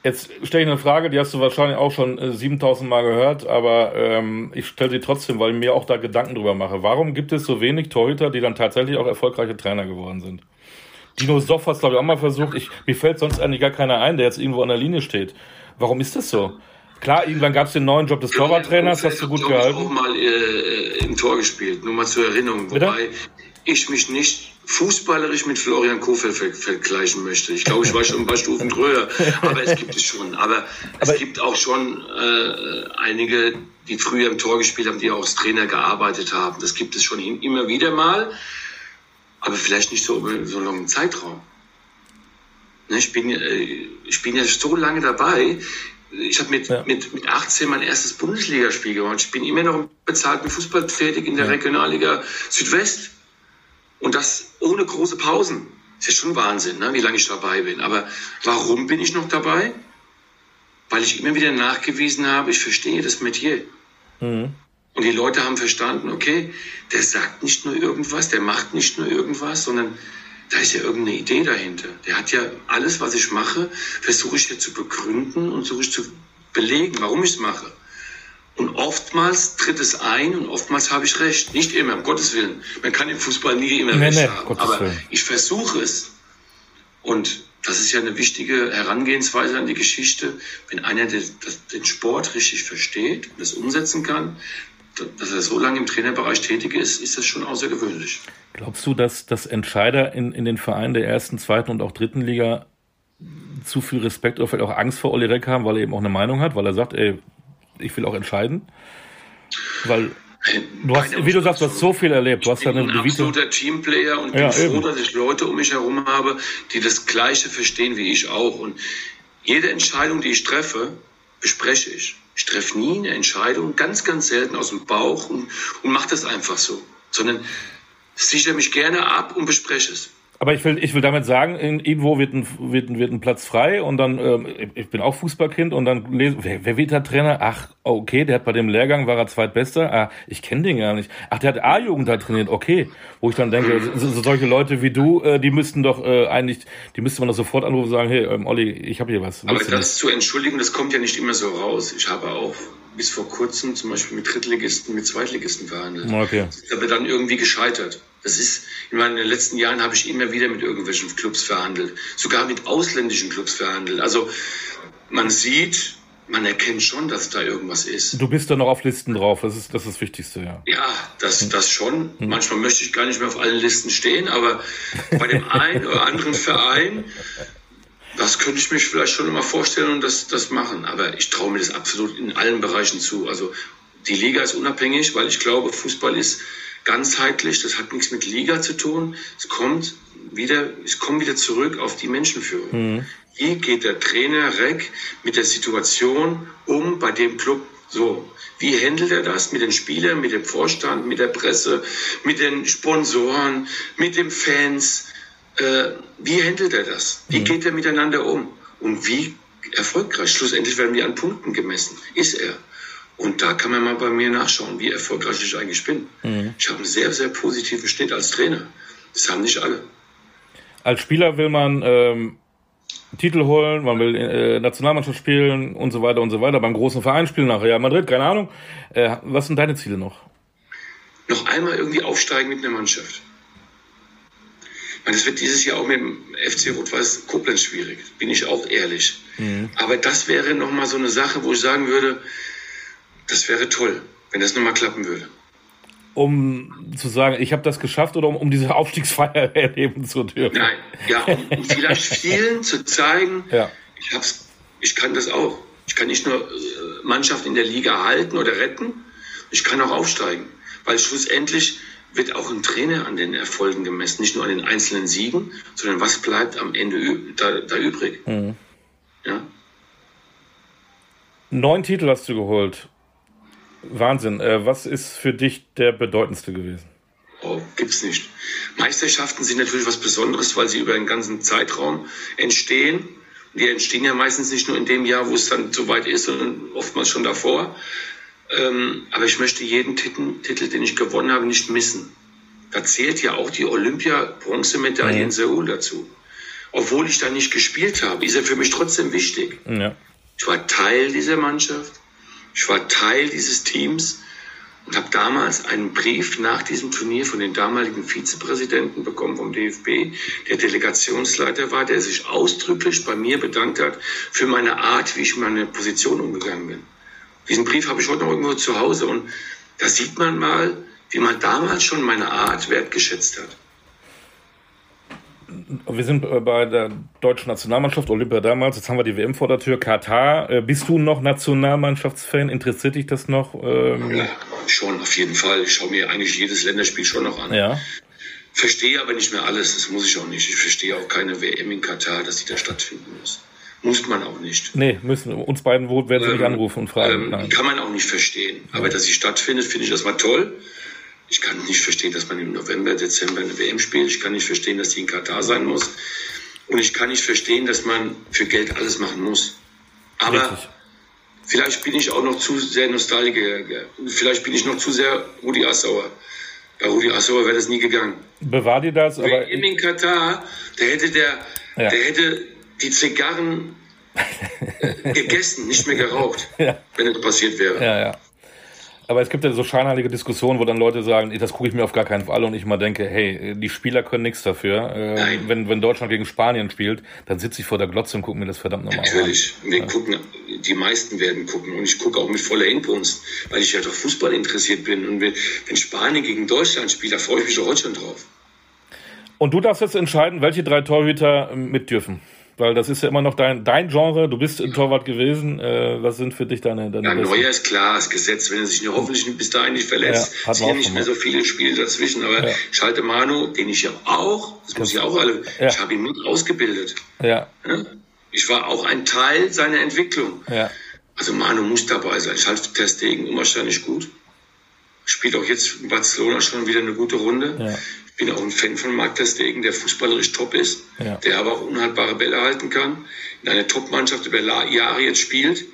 Jetzt stelle ich eine Frage, die hast du wahrscheinlich auch schon äh, 7000 Mal gehört, aber ähm, ich stelle sie trotzdem, weil ich mir auch da Gedanken drüber mache. Warum gibt es so wenig Torhüter, die dann tatsächlich auch erfolgreiche Trainer geworden sind? Dino Soff hat es, glaube ich, auch mal versucht. Ich, mir fällt sonst eigentlich gar keiner ein, der jetzt irgendwo an der Linie steht. Warum ist das so? Klar, irgendwann gab es den neuen Job des Torwarttrainers, hast du gut gehalten. Ich habe auch mal äh, im Tor gespielt, nur mal zur Erinnerung. Wobei Bitte? ich mich nicht fußballerisch mit Florian Kofeld vergleichen möchte. Ich glaube, ich war schon ein paar Stufen höher, aber es gibt es schon. Aber, aber es gibt auch schon äh, einige, die früher im Tor gespielt haben, die auch als Trainer gearbeitet haben. Das gibt es schon immer wieder mal, aber vielleicht nicht so über so einen langen Zeitraum. Ne, ich, bin, äh, ich bin ja so lange dabei. Ich habe mit, ja. mit, mit 18 mein erstes Bundesligaspiel gemacht. Ich bin immer noch im bezahlten Fußball tätig in der ja. Regionalliga Südwest. Und das ohne große Pausen. Ist ja schon Wahnsinn, ne? wie lange ich dabei bin. Aber warum bin ich noch dabei? Weil ich immer wieder nachgewiesen habe, ich verstehe das Metier. Mhm. Und die Leute haben verstanden, okay, der sagt nicht nur irgendwas, der macht nicht nur irgendwas, sondern da ist ja irgendeine Idee dahinter. Der hat ja alles, was ich mache, versuche ich ja zu begründen und versuche ich zu belegen, warum ich es mache. Und oftmals tritt es ein und oftmals habe ich recht. Nicht immer, um Gottes Willen. Man kann im Fußball nie immer nee, recht nee, haben. Gottes aber Willen. ich versuche es. Und das ist ja eine wichtige Herangehensweise an die Geschichte. Wenn einer den, den Sport richtig versteht und das umsetzen kann, dass er so lange im Trainerbereich tätig ist, ist das schon außergewöhnlich. Glaubst du, dass, dass Entscheider in, in den Vereinen der ersten, zweiten und auch dritten Liga zu viel Respekt oder vielleicht auch Angst vor Olli Reck haben, weil er eben auch eine Meinung hat, weil er sagt, ey, ich will auch entscheiden. Weil du hast, wie du sagst, du hast so viel erlebt. Du hast ich bin ein absoluter Teamplayer und bin ja, froh, eben. dass ich Leute um mich herum habe, die das Gleiche verstehen wie ich auch. Und jede Entscheidung, die ich treffe, bespreche ich. Ich treffe nie eine Entscheidung, ganz, ganz selten aus dem Bauch und, und mache das einfach so. Sondern sichere mich gerne ab und bespreche es. Aber ich will, ich will damit sagen, irgendwo wird ein, wird, ein, wird ein Platz frei und dann, ähm, ich bin auch Fußballkind und dann lese, wer, wer wird der Trainer? Ach, okay, der hat bei dem Lehrgang, war er zweitbester? Ah, ich kenne den gar nicht. Ach, der hat A-Jugend da trainiert, okay. Wo ich dann denke, so, so solche Leute wie du, äh, die müssten doch äh, eigentlich, die müsste man doch sofort anrufen und sagen, hey, ähm, Olli, ich habe hier was. Aber das nicht? zu entschuldigen, das kommt ja nicht immer so raus. Ich habe auch bis vor kurzem zum Beispiel mit Drittligisten, mit Zweitligisten verhandelt. Okay. Das ist aber dann irgendwie gescheitert. Das ist, in meinen letzten Jahren habe ich immer wieder mit irgendwelchen Clubs verhandelt, sogar mit ausländischen Clubs verhandelt. Also man sieht, man erkennt schon, dass da irgendwas ist. Du bist da noch auf Listen drauf, das ist das, ist das Wichtigste, ja. Ja, das, das schon. Hm. Manchmal möchte ich gar nicht mehr auf allen Listen stehen, aber bei dem einen oder anderen Verein, das könnte ich mich vielleicht schon mal vorstellen und das, das machen. Aber ich traue mir das absolut in allen Bereichen zu. Also die Liga ist unabhängig, weil ich glaube, Fußball ist ganzheitlich. Das hat nichts mit Liga zu tun. Es kommt wieder, ich komme wieder zurück auf die Menschenführung. Mhm. Wie geht der Trainer Reck mit der Situation um bei dem Club So, wie handelt er das mit den Spielern, mit dem Vorstand, mit der Presse, mit den Sponsoren, mit den Fans? Äh, wie handelt er das? Wie mhm. geht er miteinander um? Und wie erfolgreich? Schlussendlich werden wir an Punkten gemessen. Ist er? Und da kann man mal bei mir nachschauen, wie erfolgreich ich eigentlich bin. Mhm. Ich habe einen sehr, sehr positiven Schnitt als Trainer. Das haben nicht alle. Als Spieler will man ähm, Titel holen, man will äh, Nationalmannschaft spielen und so weiter und so weiter. Beim großen Verein spielen nach Real Madrid, keine Ahnung. Äh, was sind deine Ziele noch? Noch einmal irgendwie aufsteigen mit einer Mannschaft. Das wird dieses Jahr auch mit dem FC Rot-Weiß Koblenz schwierig, bin ich auch ehrlich. Mhm. Aber das wäre nochmal so eine Sache, wo ich sagen würde, das wäre toll, wenn das nochmal klappen würde. Um zu sagen, ich habe das geschafft oder um, um diese Aufstiegsfeier erleben zu dürfen? Nein, ja, um, um vielleicht vielen zu zeigen, ja. ich, hab's, ich kann das auch. Ich kann nicht nur äh, Mannschaft in der Liga halten oder retten, ich kann auch aufsteigen. Weil schlussendlich wird auch ein Trainer an den Erfolgen gemessen, nicht nur an den einzelnen Siegen, sondern was bleibt am Ende da, da übrig. Mhm. Ja? Neun Titel hast du geholt. Wahnsinn. Äh, was ist für dich der bedeutendste gewesen? Oh, gibt's nicht. Meisterschaften sind natürlich was Besonderes, weil sie über einen ganzen Zeitraum entstehen. Die entstehen ja meistens nicht nur in dem Jahr, wo es dann soweit ist, sondern oftmals schon davor. Ähm, aber ich möchte jeden Titel, Titel, den ich gewonnen habe, nicht missen. Da zählt ja auch die Olympia-Bronzemedaille mhm. in Seoul dazu. Obwohl ich da nicht gespielt habe, ist er für mich trotzdem wichtig. Ja. Ich war Teil dieser Mannschaft. Ich war Teil dieses Teams und habe damals einen Brief nach diesem Turnier von den damaligen Vizepräsidenten bekommen vom DFB, der Delegationsleiter war, der sich ausdrücklich bei mir bedankt hat für meine Art, wie ich meine Position umgegangen bin. Diesen Brief habe ich heute noch irgendwo zu Hause und da sieht man mal, wie man damals schon meine Art wertgeschätzt hat wir sind bei der deutschen Nationalmannschaft, Olympia damals, jetzt haben wir die WM vor der Tür, Katar. Äh, bist du noch Nationalmannschaftsfan? Interessiert dich das noch? Ähm ja, schon, auf jeden Fall. Ich schaue mir eigentlich jedes Länderspiel schon noch an. Ja. Verstehe aber nicht mehr alles, das muss ich auch nicht. Ich verstehe auch keine WM in Katar, dass die da stattfinden muss. Muss man auch nicht. Nee, müssen uns beiden werden sie ähm, nicht anrufen und fragen. Ähm, kann man auch nicht verstehen. Aber dass sie stattfindet, finde ich das mal toll. Ich kann nicht verstehen, dass man im November, Dezember eine WM spielt. Ich kann nicht verstehen, dass die in Katar sein muss. Und ich kann nicht verstehen, dass man für Geld alles machen muss. Aber Richtig. vielleicht bin ich auch noch zu sehr Nostalgiker. Vielleicht bin ich noch zu sehr Rudi Assauer. Bei Rudi Assauer wäre das nie gegangen. Bewahr dir das, aber. WM in Katar, der hätte der, ja. der hätte die Zigarren gegessen, nicht mehr geraucht, ja. wenn das passiert wäre. Ja, ja. Aber es gibt ja so scheinheilige Diskussionen, wo dann Leute sagen, das gucke ich mir auf gar keinen Fall und ich mal denke, hey, die Spieler können nichts dafür. Äh, wenn, wenn Deutschland gegen Spanien spielt, dann sitze ich vor der Glotze und gucke mir das verdammt nochmal an. Natürlich. Wir ja. gucken, die meisten werden gucken und ich gucke auch mit voller Inbrunst, weil ich ja doch Fußball interessiert bin. Und wenn Spanien gegen Deutschland spielt, da freue ich mich doch heute schon drauf. Und du darfst jetzt entscheiden, welche drei Torhüter mit dürfen weil das ist ja immer noch dein, dein Genre. Du bist ein Torwart gewesen. Äh, was sind für dich deine, deine Ja, Neuer ist klar, das Gesetz. Wenn er sich nur hoffentlich bis dahin nicht verletzt, ja, sind ja nicht mehr so viele Spiele dazwischen. Aber ja. Schalte Manu, den ich ja auch, das muss ich auch alle, ja. ich habe ihn mit ausgebildet. Ja. ja. Ich war auch ein Teil seiner Entwicklung. Ja. Also Manu muss dabei sein. Ich halte Testegen unwahrscheinlich gut. Spielt auch jetzt in Barcelona schon wieder eine gute Runde. Ja bin auch ein Fan von Marc Testegen, der fußballerisch top ist, ja. der aber auch unhaltbare Bälle halten kann, in einer Top-Mannschaft über Jahre jetzt spielt.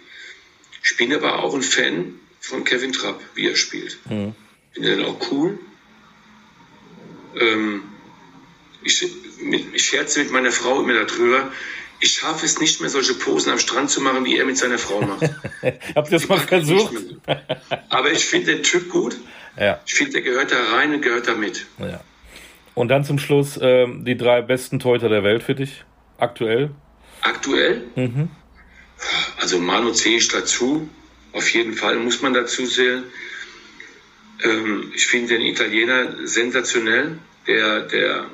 Ich bin aber auch ein Fan von Kevin Trapp, wie er spielt. Mhm. Finde den auch cool. Ähm, ich, ich scherze mit meiner Frau immer darüber. Ich schaffe es nicht mehr, solche Posen am Strand zu machen, wie er mit seiner Frau macht. Habt ihr das mal versucht? Aber ich finde den Typ gut. Ja. Ich finde, der gehört da rein und gehört da mit. Ja. Und dann zum Schluss äh, die drei besten Torhüter der Welt für dich, aktuell? Aktuell? Mhm. Also Manu zähle ich dazu. Auf jeden Fall muss man dazu zählen. Ähm, ich finde den Italiener sensationell, der, der,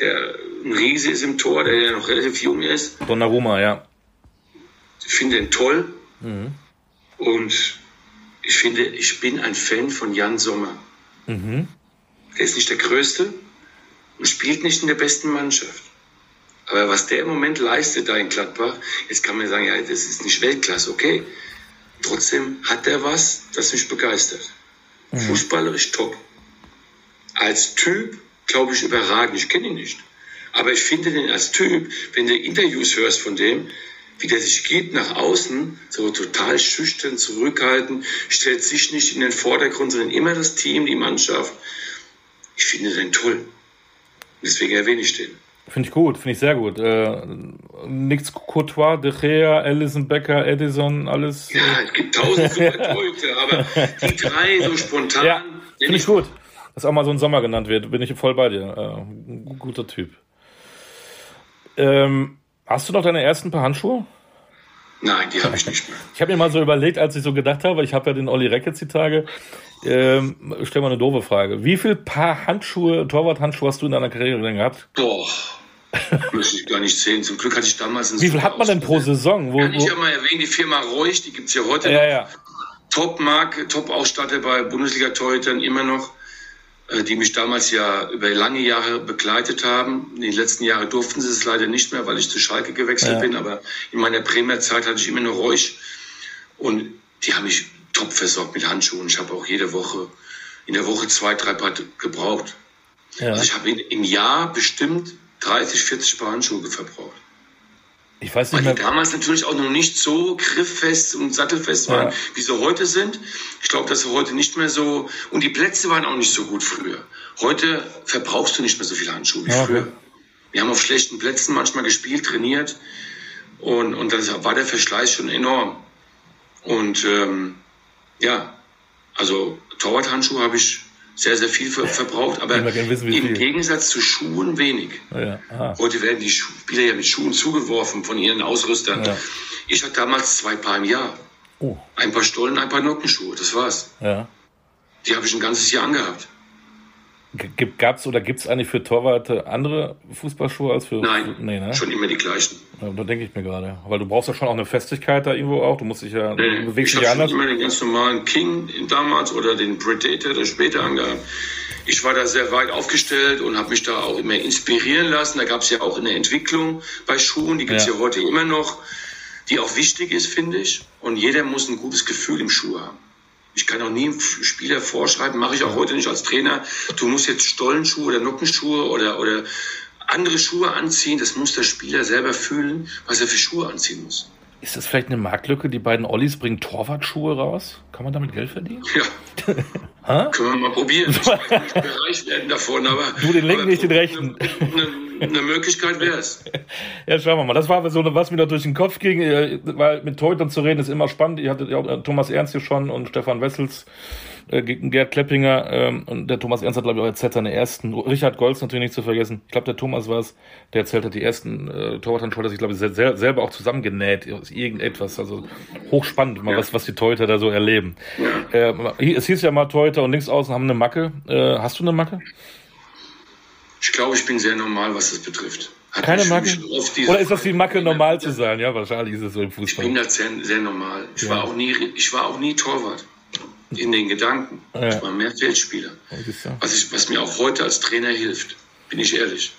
der ein Riese ist im Tor, der ja noch relativ jung ist. Donnarumma, ja. Ich finde ihn toll. Mhm. Und ich finde, ich bin ein Fan von Jan Sommer. Mhm. Der ist nicht der Größte, spielt nicht in der besten Mannschaft. Aber was der im Moment leistet da in Gladbach, jetzt kann man sagen, ja, das ist nicht Weltklasse, okay. Trotzdem hat er was, das mich begeistert. Mhm. Fußballerisch top. Als Typ, glaube ich, überragend. Ich kenne ihn nicht. Aber ich finde den als Typ, wenn du Interviews hörst von dem, wie der sich geht nach außen, so total schüchtern, zurückhaltend, stellt sich nicht in den Vordergrund, sondern immer das Team, die Mannschaft. Ich finde den toll. Deswegen erwähne ich den. Finde ich gut, finde ich sehr gut. Äh, nichts Courtois, De Gea, Allison Becker, Edison, alles. Ja, äh. es gibt tausend super Torhüter, aber die drei so spontan. Ja, finde ich gut. Dass auch mal so ein Sommer genannt wird, bin ich voll bei dir. Äh, guter Typ. Ähm, hast du noch deine ersten paar Handschuhe? Nein, die habe ich nicht mehr. Ich habe mir mal so überlegt, als ich so gedacht habe, ich habe ja den Olli Reck jetzt die Tage, ähm, stell mal eine doofe Frage. Wie viel Paar Handschuhe, Torwart-Handschuhe hast du in deiner Karriere denn gehabt? Boah. Möchte ich gar nicht sehen. Zum Glück hatte ich damals einen Wie viel hat man denn pro Saison? Wo, Kann ich ja mal erwähnen, die Firma Reuch, die gibt es ja heute ja, noch. Ja. Top-Marke, Top-Ausstatter bei Bundesliga-Torhütern immer noch. Äh, die mich damals ja über lange Jahre begleitet haben. In den letzten Jahren durften sie es leider nicht mehr, weil ich zu Schalke gewechselt ja. bin. Aber in meiner Bremer Zeit hatte ich immer nur Räusch. Und die haben mich top versorgt mit Handschuhen. Ich habe auch jede Woche, in der Woche zwei, drei Paar gebraucht. Ja. Also ich habe im Jahr bestimmt 30, 40 Paar Handschuhe verbraucht. Ich weiß nicht Weil die damals natürlich auch noch nicht so grifffest und sattelfest waren, ja. wie sie heute sind. Ich glaube, dass sie heute nicht mehr so, und die Plätze waren auch nicht so gut früher. Heute verbrauchst du nicht mehr so viele Handschuhe wie ja, früher. Wir haben auf schlechten Plätzen manchmal gespielt, trainiert und, und dann war der Verschleiß schon enorm. Und ähm, ja, also Torwarthandschuhe habe ich sehr, sehr viel verbraucht, aber wissen, im Gegensatz zu Schuhen wenig. Ja, Heute werden die Spieler ja mit Schuhen zugeworfen von ihren Ausrüstern. Ja. Ich hatte damals zwei Paar im Jahr. Oh. Ein paar Stollen, ein paar Nockenschuhe, das war's. Ja. Die habe ich ein ganzes Jahr angehabt. Gab es oder gibt es eigentlich für Torwarte andere Fußballschuhe als für. Nein, nee, ne? schon immer die gleichen. Ja, da denke ich mir gerade. Weil du brauchst ja schon auch eine Festigkeit da irgendwo auch. Du musst dich ja. Nee, du bewegst ich dich anders. immer den ganz normalen King damals oder den Predator, der später angehabt. Ich war da sehr weit aufgestellt und habe mich da auch immer inspirieren lassen. Da gab es ja auch eine Entwicklung bei Schuhen, die gibt es ja. ja heute immer noch, die auch wichtig ist, finde ich. Und jeder muss ein gutes Gefühl im Schuh haben. Ich kann auch nie einem Spieler vorschreiben, mache ich auch heute nicht als Trainer. Du musst jetzt Stollenschuhe oder Nockenschuhe oder, oder andere Schuhe anziehen. Das muss der Spieler selber fühlen, was er für Schuhe anziehen muss. Ist das vielleicht eine Marktlücke? Die beiden Ollis bringen Torwartschuhe raus. Kann man damit Geld verdienen? Ja. Können wir mal probieren. Ich weiß nicht reich werden davon, aber. Du den linken, nicht den rechten. Eine, eine Möglichkeit wäre es. Ja, schauen wir mal. Das war so, was mir da durch den Kopf ging. Äh, weil mit Teutern zu reden ist immer spannend. Ihr hattet ja auch äh, Thomas Ernst hier schon und Stefan Wessels äh, gegen Gerd Kleppinger ähm, und der Thomas Ernst hat, glaube ich, auch erzählt seine ersten. Richard Golz natürlich nicht zu vergessen. Ich glaube, der Thomas war es, der erzählt hat, die ersten äh, Torwarthandschuhe, ich glaube, sehr, selber auch zusammengenäht aus irgendetwas. Also hochspannend, mal ja. was, was die Torhüter da so erleben. Ja. Äh, es hieß ja mal, Torhüter und links außen haben eine Macke. Äh, hast du eine Macke? Ich glaube, ich bin sehr normal, was das betrifft. Hat Keine Macke? Oder ist das die Macke, normal zu sein? Ja, wahrscheinlich ist es so im Fußball. Ich bin da sehr, sehr normal. Ich, ja. war auch nie, ich war auch nie Torwart in den Gedanken. Ja. Ich war mehr Feldspieler. Was, ich, was mir auch heute als Trainer hilft, bin ich ehrlich.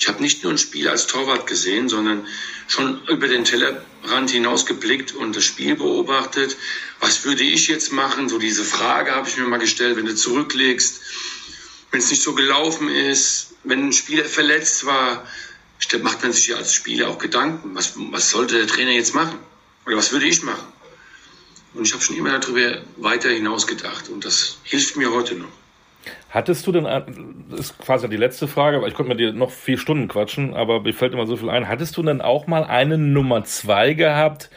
Ich habe nicht nur ein Spiel als Torwart gesehen, sondern schon über den Tellerrand hinaus geblickt und das Spiel beobachtet. Was würde ich jetzt machen? So diese Frage habe ich mir mal gestellt, wenn du zurücklegst, wenn es nicht so gelaufen ist, wenn ein Spieler verletzt war, macht man sich ja als Spieler auch Gedanken. Was, was sollte der Trainer jetzt machen? Oder was würde ich machen? Und ich habe schon immer darüber weiter hinaus gedacht und das hilft mir heute noch. Hattest du denn, das ist quasi die letzte Frage, aber ich konnte mit dir noch vier Stunden quatschen, aber mir fällt immer so viel ein. Hattest du denn auch mal eine Nummer zwei gehabt,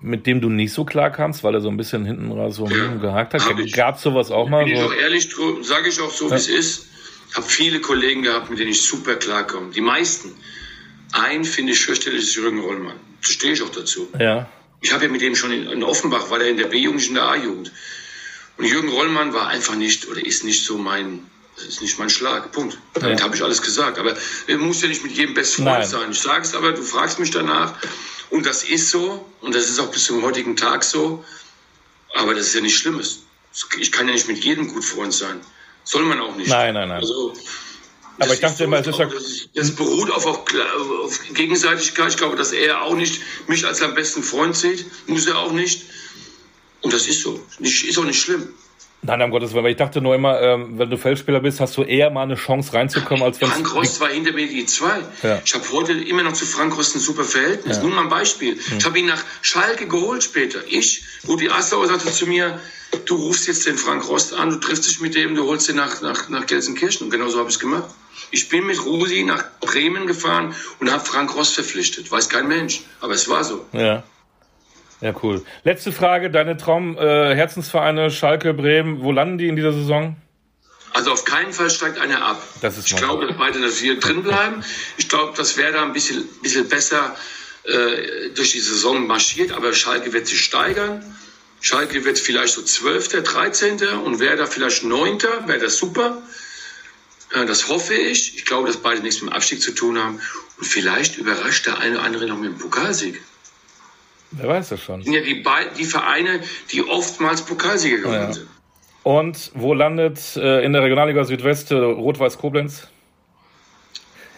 mit dem du nicht so klar kamst, weil er so ein bisschen hinten raus so ja, gehakt hat? Gab es sowas auch mal? Bin so? ich auch ehrlich, sage ich auch so, ja. wie es ist. Ich habe viele Kollegen gehabt, mit denen ich super klarkomme. Die meisten. Ein finde ich fürchterlich ist Jürgen Rollmann. Da stehe ich auch dazu. Ja. Ich habe ja mit dem schon in, in Offenbach, war er in der B-Jugend, in der A-Jugend. Und Jürgen Rollmann war einfach nicht oder ist nicht so mein, das ist nicht mein Schlag. Punkt. Damit ja. habe ich alles gesagt. Aber er muss ja nicht mit jedem Best Freund sein. Ich sage es aber, du fragst mich danach. Und das ist so. Und das ist auch bis zum heutigen Tag so. Aber das ist ja nicht Schlimmes. Ich kann ja nicht mit jedem gut Freund sein. Soll man auch nicht. Nein, nein, nein. Also, aber ich dachte immer, es ist ja. Das beruht auf, auf, auf, Gegenseitigkeit. Ich glaube, dass er auch nicht mich als seinen besten Freund sieht. Muss er auch nicht. Und das ist so. Ist auch nicht schlimm. Nein, um Gottes Willen. Ich dachte nur immer, ähm, wenn du Feldspieler bist, hast du eher mal eine Chance reinzukommen, als wenn Frank Rost war hinter mir die zwei. Ja. Ich habe heute immer noch zu Frank Rost ein super Verhältnis. Ja. Nur mal ein Beispiel. Hm. Ich habe ihn nach Schalke geholt später. Ich, Rudi Assauer sagte zu mir, du rufst jetzt den Frank Rost an, du triffst dich mit dem, du holst ihn nach, nach, nach Gelsenkirchen. Und genau so habe ich es gemacht. Ich bin mit Rudi nach Bremen gefahren und habe Frank Rost verpflichtet. Weiß kein Mensch. Aber es war so. Ja. Ja, cool. Letzte Frage, deine Traum-Herzensvereine äh, Schalke, Bremen, wo landen die in dieser Saison? Also auf keinen Fall steigt einer ab. Das ist ich glaube, dass beide hier drin bleiben. Ich glaube, dass Werder ein bisschen, bisschen besser äh, durch die Saison marschiert, aber Schalke wird sich steigern. Schalke wird vielleicht so 12., 13. und Werder vielleicht 9. Wäre das super. Äh, das hoffe ich. Ich glaube, dass beide nichts mit dem Abstieg zu tun haben. Und vielleicht überrascht der eine oder andere noch mit dem Pokalsieg. Wer weiß das schon. sind ja die, die Vereine, die oftmals Pokalsieger geworden ja. sind. Und wo landet äh, in der Regionalliga Südwest äh, Rot-Weiß Koblenz?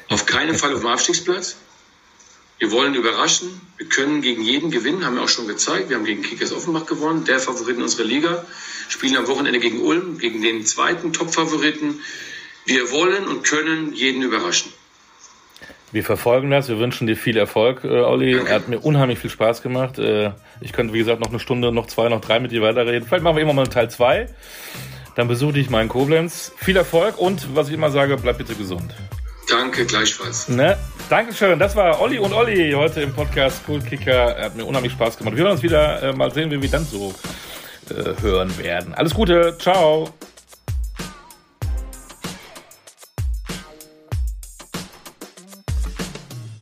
Auf keinen Fall auf dem Abstiegsplatz. Wir wollen überraschen. Wir können gegen jeden gewinnen, haben wir auch schon gezeigt. Wir haben gegen Kickers Offenbach gewonnen, der Favorit in unserer Liga. Spielen am Wochenende gegen Ulm, gegen den zweiten Top-Favoriten. Wir wollen und können jeden überraschen. Wir verfolgen das. Wir wünschen dir viel Erfolg, äh, Olli. Er hat mir unheimlich viel Spaß gemacht. Äh, ich könnte, wie gesagt, noch eine Stunde, noch zwei, noch drei mit dir weiterreden. Vielleicht machen wir immer mal Teil zwei. Dann besuche dich mal in Koblenz. Viel Erfolg und, was ich immer sage, bleib bitte gesund. Danke, gleichfalls. Ne? Dankeschön. Das war Olli und Olli heute im Podcast Cool Kicker. Er hat mir unheimlich Spaß gemacht. Wir werden uns wieder äh, mal sehen, wie wir dann so äh, hören werden. Alles Gute. Ciao.